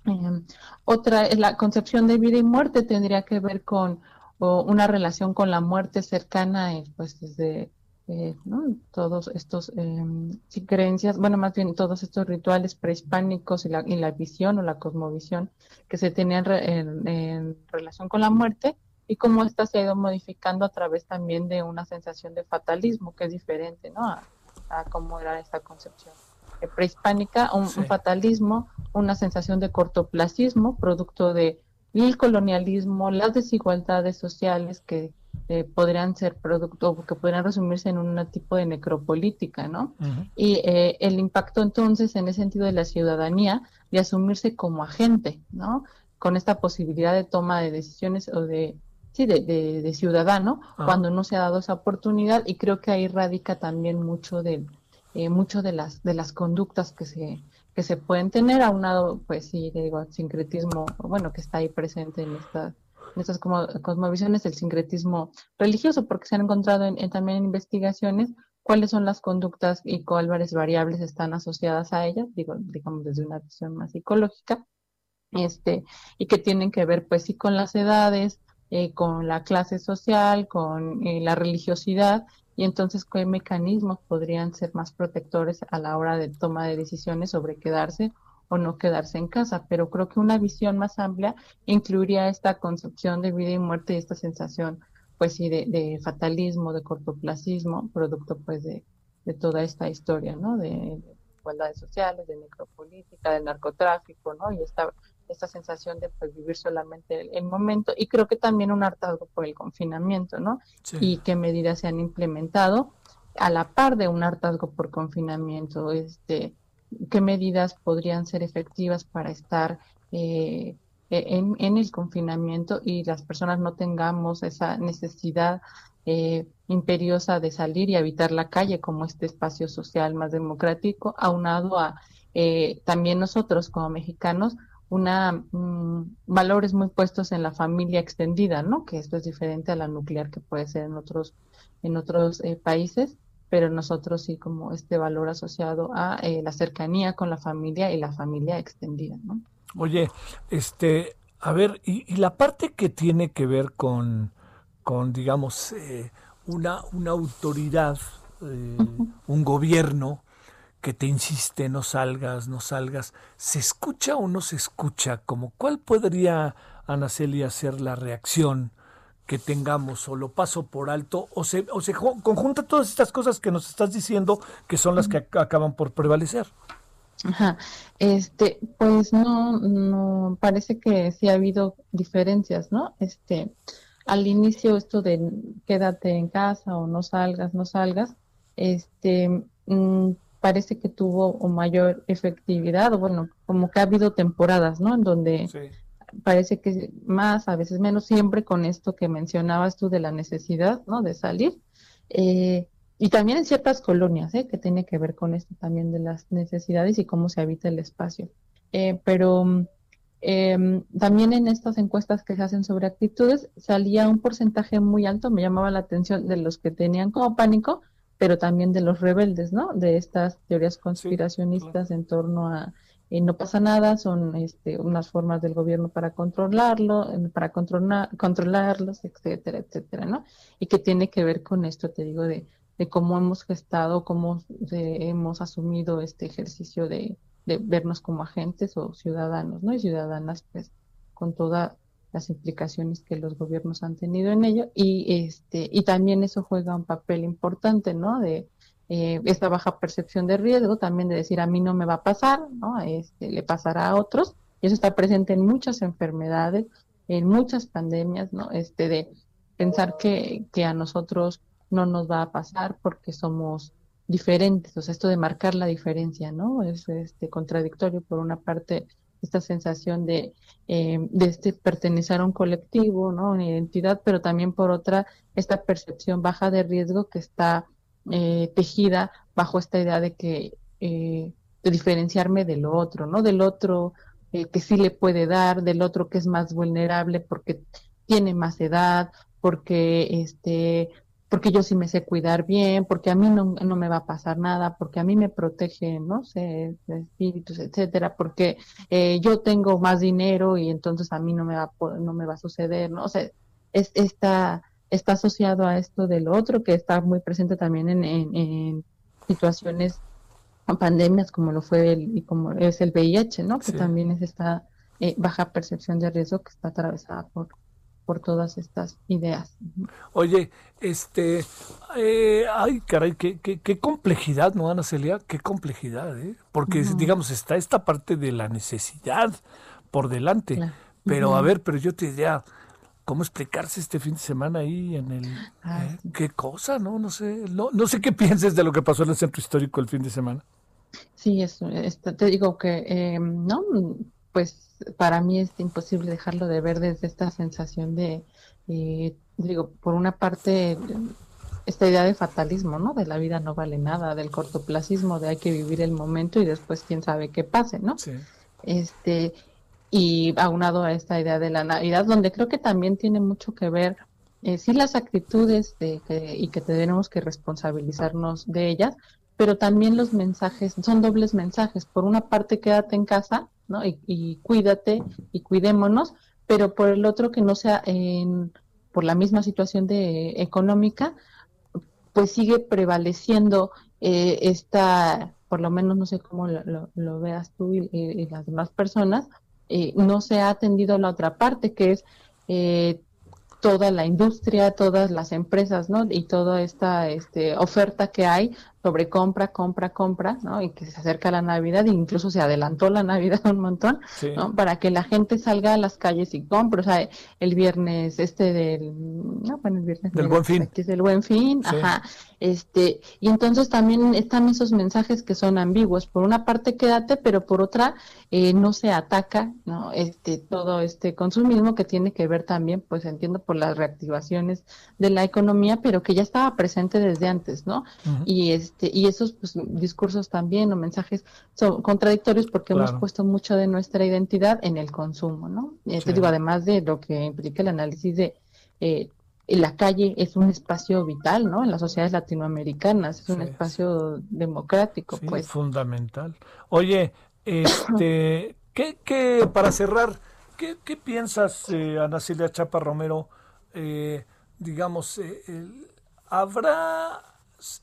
Eh, otra, es la concepción de vida y muerte tendría que ver con o una relación con la muerte cercana, eh, pues desde eh, ¿no? todos estos eh, sí, creencias, bueno, más bien todos estos rituales prehispánicos y la, y la visión o la cosmovisión que se tenían re- en, en relación con la muerte y cómo esta se ha ido modificando a través también de una sensación de fatalismo que es diferente, ¿no? A, a cómo era esta concepción eh, prehispánica, un, un fatalismo, una sensación de cortoplacismo, producto de el colonialismo, las desigualdades sociales que eh, podrían ser producto, o que podrían resumirse en un tipo de necropolítica, ¿no? Y eh, el impacto entonces en ese sentido de la ciudadanía, de asumirse como agente, ¿no? Con esta posibilidad de toma de decisiones o de, sí, de, de, de ciudadano, Ajá. cuando no se ha dado esa oportunidad, y creo que ahí radica también mucho del, eh, mucho de las, de las conductas que se, que se pueden tener, aunado, pues sí, digo, sincretismo, bueno, que está ahí presente en esta en estas como cosmovisiones, el sincretismo religioso, porque se han encontrado en- en- también investigaciones cuáles son las conductas y cuáles variables están asociadas a ellas, digo, digamos desde una visión más psicológica, este, y que tienen que ver pues sí con las edades, eh, con la clase social, con eh, la religiosidad, y entonces qué mecanismos podrían ser más protectores a la hora de toma de decisiones sobre quedarse o no quedarse en casa. Pero creo que una visión más amplia incluiría esta concepción de vida y muerte y esta sensación, pues sí, de, de fatalismo, de cortoplacismo, producto pues de, de toda esta historia, ¿no? De, igualdades sociales, de necropolítica, del narcotráfico, ¿no? Y esta esta sensación de pues, vivir solamente el, el, momento y creo que también un hartazgo por el confinamiento, ¿no? Sí. Y qué medidas se han implementado a la par de un hartazgo por confinamiento, este, qué medidas podrían ser efectivas para estar eh, en, el confinamiento y las personas no tengamos esa necesidad eh, imperiosa de salir y habitar la calle como este espacio social más democrático, aunado a eh, también nosotros como mexicanos una um, valores muy puestos en la familia extendida, ¿no? Que esto es diferente a la nuclear que puede ser en otros en otros eh, países, pero nosotros sí como este valor asociado a eh, la cercanía con la familia y la familia extendida, ¿no? Oye, este, a ver, y, y la parte que tiene que ver con, con digamos, eh, una, una autoridad, uh -huh. un gobierno, que te insiste, no salgas, no salgas, ¿se escucha o no se escucha? Como, ¿Cuál podría, Ana Celia, ser la reacción que tengamos? ¿O lo paso por alto? ¿O se, o se conjunta todas estas cosas que nos estás diciendo que son las que acaban por prevalecer? Ajá. Este, pues no, no, parece que sí ha habido diferencias, ¿no? Este, al inicio esto de quédate en casa o no salgas, no salgas, este, mmm, parece que tuvo mayor efectividad, o bueno, como que ha habido temporadas, ¿no? En donde sí. Parece que más, a veces menos, siempre con esto que mencionabas tú de la necesidad, ¿no? De salir. Eh, y también en ciertas colonias, ¿eh? Que tiene que ver con esto también de las necesidades y cómo se habita el espacio. Eh, pero eh, también en estas encuestas que se hacen sobre actitudes salía un porcentaje muy alto, me llamaba la atención de los que tenían como pánico, pero también de los rebeldes, ¿no? De estas teorías conspiracionistas sí, claro. en torno a eh, no pasa nada, son este, unas formas del gobierno para controlarlo, para controlar, controlarlos, etcétera, etcétera, ¿no? Y que tiene que ver con esto, te digo, de, de cómo hemos gestado, cómo hemos asumido este ejercicio de, de vernos como agentes o ciudadanos, ¿no? Y ciudadanas, pues, con toda las implicaciones que los gobiernos han tenido en ello y este y también eso juega un papel importante no de eh, esta baja percepción de riesgo también de decir a mí no me va a pasar no este le pasará a otros. Y eso está presente en muchas enfermedades en muchas pandemias no este de pensar que que a nosotros no nos va a pasar porque somos diferentes. O sea esto de marcar la diferencia no es este contradictorio por una parte esta sensación de, eh, de este pertenecer a un colectivo, ¿no? Una identidad, pero también por otra, esta percepción baja de riesgo que está eh, tejida bajo esta idea de que, eh, de diferenciarme del otro, ¿no? Del otro que sí le puede dar, del otro que es más vulnerable porque tiene más edad, porque este porque yo sí me sé cuidar bien, porque a mí no, no me va a pasar nada, porque a mí me protege, no sé, espíritus, etcétera, porque eh, yo tengo más dinero y entonces a mí no me va a, no me va a suceder, ¿no? O sea, es, está, está asociado a esto del otro que está muy presente también en, en, en situaciones, pandemias como lo fue el, y como es el VIH, ¿no? Que también es esta eh, baja percepción de riesgo que está atravesada por por todas estas ideas. Oye, este, eh, ay, caray, qué, qué, qué, complejidad, ¿no, Ana Celia? Qué complejidad, ¿eh? Porque, digamos, está esta parte de la necesidad por delante. Claro. Pero, uh -huh. a ver, pero yo te diría, ¿cómo explicarse este fin de semana ahí en el... Eh? ¿Qué cosa, no? No sé, no, no sé qué pienses de lo que pasó en el centro histórico el fin de semana. Sí, esto, te digo que, eh, no, pues para mí es imposible dejarlo de ver desde esta sensación de, eh, digo, por una parte, esta idea de fatalismo, ¿no? De la vida no vale nada, del cortoplacismo, de hay que vivir el momento y después quién sabe qué pase, ¿no? Sí. Este, y aunado a esta idea de la Navidad, donde creo que también tiene mucho que ver eh, sí las actitudes de que, y que tenemos que responsabilizarnos de ellas, pero también los mensajes, son dobles mensajes. Por una parte, quédate en casa, ¿no? Y, cuídate y cuidémonos, pero por el otro que no sea en, por la misma situación de económica, pues sigue prevaleciendo eh, esta, por lo menos no sé cómo lo, veas tú y las demás personas, eh, no se ha atendido la otra parte, que es eh, toda la industria, todas las empresas, ¿no? Y toda esta este, oferta que hay sobre compra, compra, compra, ¿no? Y que se acerca la Navidad, e incluso se adelantó la Navidad un montón, Sí. ¿no? Para que la gente salga a las calles y compre. O sea, el viernes este del, no, bueno, el viernes Del Buen Fin. que es el Buen Fin, Sí. ajá. Este, y entonces también están esos mensajes que son ambiguos. Por una parte quédate, pero por otra eh, no se ataca, ¿no? Este, todo este consumismo que tiene que ver también, pues entiendo por las reactivaciones de la economía, pero que ya estaba presente desde antes, ¿no? Y este, y esos pues, discursos también o mensajes son contradictorios porque hemos puesto mucho de nuestra identidad en el consumo, ¿no? Eh, Sí. Te digo, además de lo que implica el análisis de eh, la calle es un espacio vital, ¿no? En las sociedades latinoamericanas, es un espacio democrático, Sí, pues. fundamental. Oye, este, ¿qué, qué, para cerrar, ¿qué, qué piensas, eh, Ana Celia Chapa Romero? Eh, digamos, el- ¿habrá,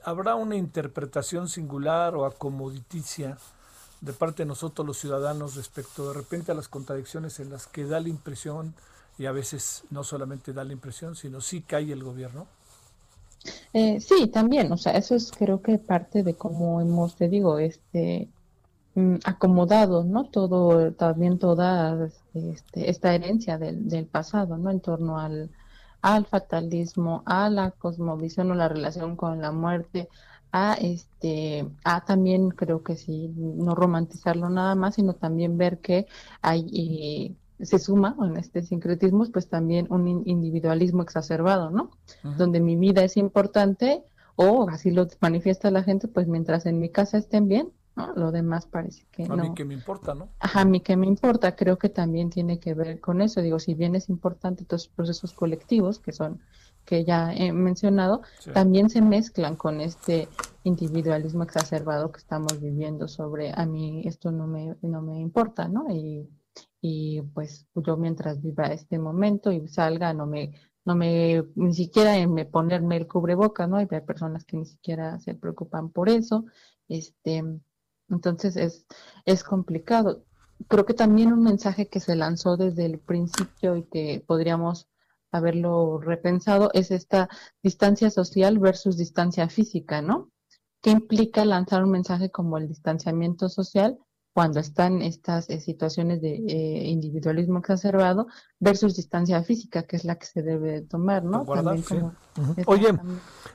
¿habrá una interpretación singular o acomoditicia de parte de nosotros los ciudadanos respecto de repente a las contradicciones en las que da la impresión, y a veces no solamente da la impresión, sino sí cae el gobierno? Eh, sí, también, o sea, eso es creo que parte de cómo hemos, te digo, este, mm, acomodado, ¿no? Todo, también toda este, esta herencia del, del pasado, ¿no? En torno al, al fatalismo, a la cosmovisión o la relación con la muerte, a este, a también creo que sí, no romantizarlo nada más, sino también ver que hay, eh, se suma en este sincretismo, pues también un in- individualismo exacerbado, ¿no? donde mi vida es importante o así lo manifiesta la gente, pues mientras en mi casa estén bien, ¿no? Lo demás parece que A mí no. que me importa, ¿no? Ajá, a mí que me importa, creo que también tiene que ver con eso. Digo, si bien es importante estos procesos colectivos que son, que ya he mencionado, Sí. también se mezclan con este individualismo exacerbado que estamos viviendo sobre a mí esto no me, no me importa, ¿no? Y, y pues yo mientras viva este momento y salga, no me, no me, ni siquiera en me ponerme el cubreboca, ¿no? Hay personas que ni siquiera se preocupan por eso, este, entonces es, es complicado. Creo que también un mensaje que se lanzó desde el principio y que podríamos haberlo repensado es esta distancia social versus distancia física, ¿no? ¿Qué implica lanzar un mensaje como el distanciamiento social cuando están estas eh, situaciones de eh, individualismo exacerbado versus distancia física, que es la que se debe tomar, ¿no? Guardar, sí. como-. Oye.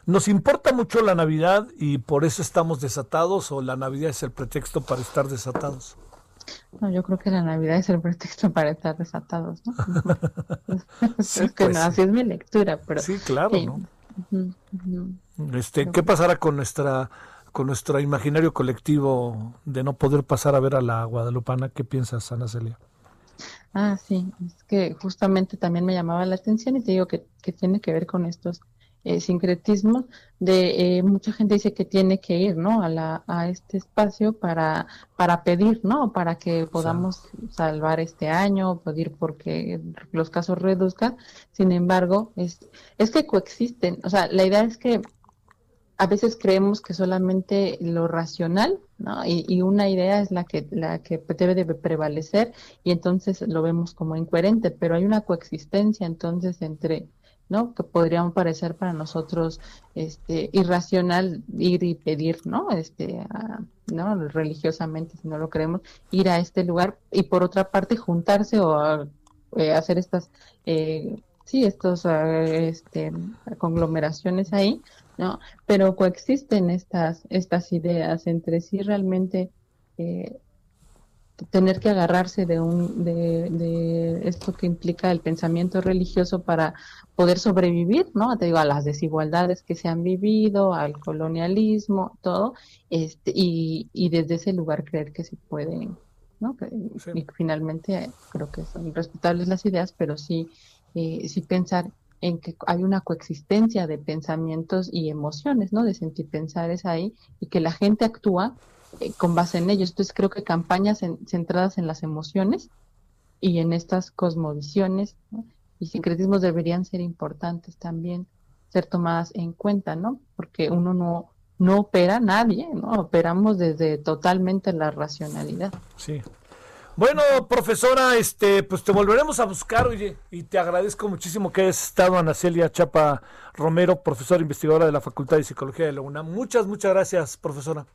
¿nos importa mucho la Navidad y por eso estamos desatados o la Navidad es el pretexto para estar desatados? No, yo creo que la Navidad es el pretexto para estar desatados, ¿no? Sí, es que pues no, sí. así es mi lectura, pero Sí, claro. ¿no? Este, ¿qué pasará con nuestra con nuestro imaginario colectivo de no poder pasar a ver a la guadalupana? ¿Qué piensas, Ana Celia? Ah, sí, es que justamente también me llamaba la atención y te digo que, que tiene que ver con estos eh, sincretismos de eh, mucha gente dice que tiene que ir, ¿no? A la a este espacio para para pedir, ¿no? Para que podamos salvar este año, pedir porque los casos reduzcan. Sin embargo, es es que coexisten, o sea, la idea es que a veces creemos que solamente lo racional, ¿no? Y, y una idea es la que, la que debe de prevalecer y entonces lo vemos como incoherente, pero hay una coexistencia entonces entre, ¿no? Que podríamos parecer para nosotros este, irracional ir y pedir, ¿no? Este, a- ¿no? Religiosamente, si no lo creemos, ir a este lugar y por otra parte juntarse o a- eh, hacer estas, eh, sí, estos, eh, este, conglomeraciones ahí, ¿no? Pero coexisten estas, estas ideas entre sí realmente eh, tener que agarrarse de un de, de esto que implica el pensamiento religioso para poder sobrevivir, ¿no? Te digo, a las desigualdades que se han vivido, al colonialismo, todo, este, y, y desde ese lugar creer que se puede, ¿no? Y finalmente eh, creo que son respetables las ideas, pero sí, eh, sí pensar en que hay una coexistencia de pensamientos y emociones, ¿no? De sentir pensares ahí y que la gente actúa eh, con base en ellos. Entonces creo que campañas en- centradas en las emociones y en estas cosmovisiones ¿no? y sincretismos deberían ser importantes también, ser tomadas en cuenta, ¿no? Porque uno no, no opera nadie, ¿no? Operamos desde totalmente la racionalidad. Sí. Bueno, profesora, este, pues te volveremos a buscar, oye, y te agradezco muchísimo que hayas estado, Ana Celia Chapa Romero, profesora investigadora de la Facultad de Psicología de la UNAM. Muchas, muchas gracias, profesora.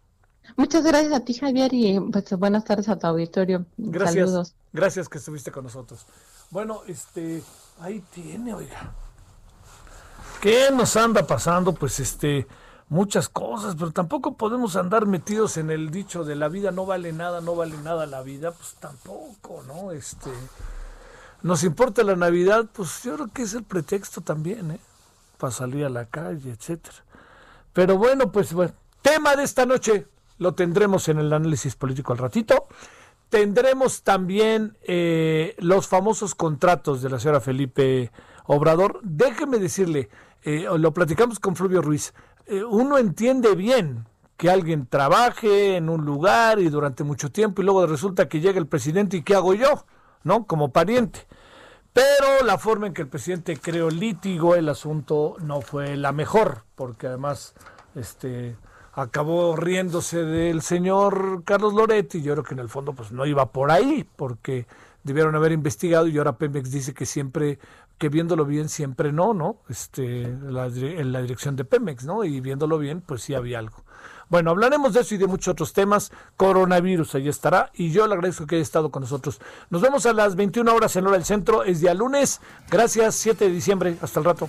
Muchas gracias a ti, Javier, y pues buenas tardes a tu auditorio. Gracias. Saludos. Gracias que estuviste con nosotros. Bueno, este, ahí tiene, oiga. ¿Qué nos anda pasando? Pues este, muchas cosas, pero tampoco podemos andar metidos en el dicho de la vida no vale nada, no vale nada la vida, pues tampoco, ¿no? Este, nos importa la Navidad, pues yo creo que es el pretexto también, ¿eh? Para salir a la calle, etcétera. Pero bueno, pues bueno, tema de esta noche lo tendremos en el análisis político al ratito. Tendremos también eh, los famosos contratos de la señora Felipe Obrador. Déjeme decirle, eh, lo platicamos con Fluvio Ruiz, eh, uno entiende bien que alguien trabaje en un lugar y durante mucho tiempo y luego resulta que llega el presidente y ¿qué hago yo? ¿No? Como pariente. Pero la forma en que el presidente creó litigó el asunto no fue la mejor, porque además este acabó riéndose del señor Carlos Loretti. Yo creo que en el fondo pues no iba por ahí, porque debieron haber investigado y ahora Pemex dice que siempre, que viéndolo bien siempre no, ¿no? Este, en la dirección de Pemex, ¿no? Y viéndolo bien, pues sí había algo. Bueno, hablaremos de eso y de muchos otros temas. Coronavirus, ahí estará. Y yo le agradezco que haya estado con nosotros. Nos vemos a las 21 horas en hora del centro. Es día lunes. Gracias, 7 de diciembre. Hasta el rato.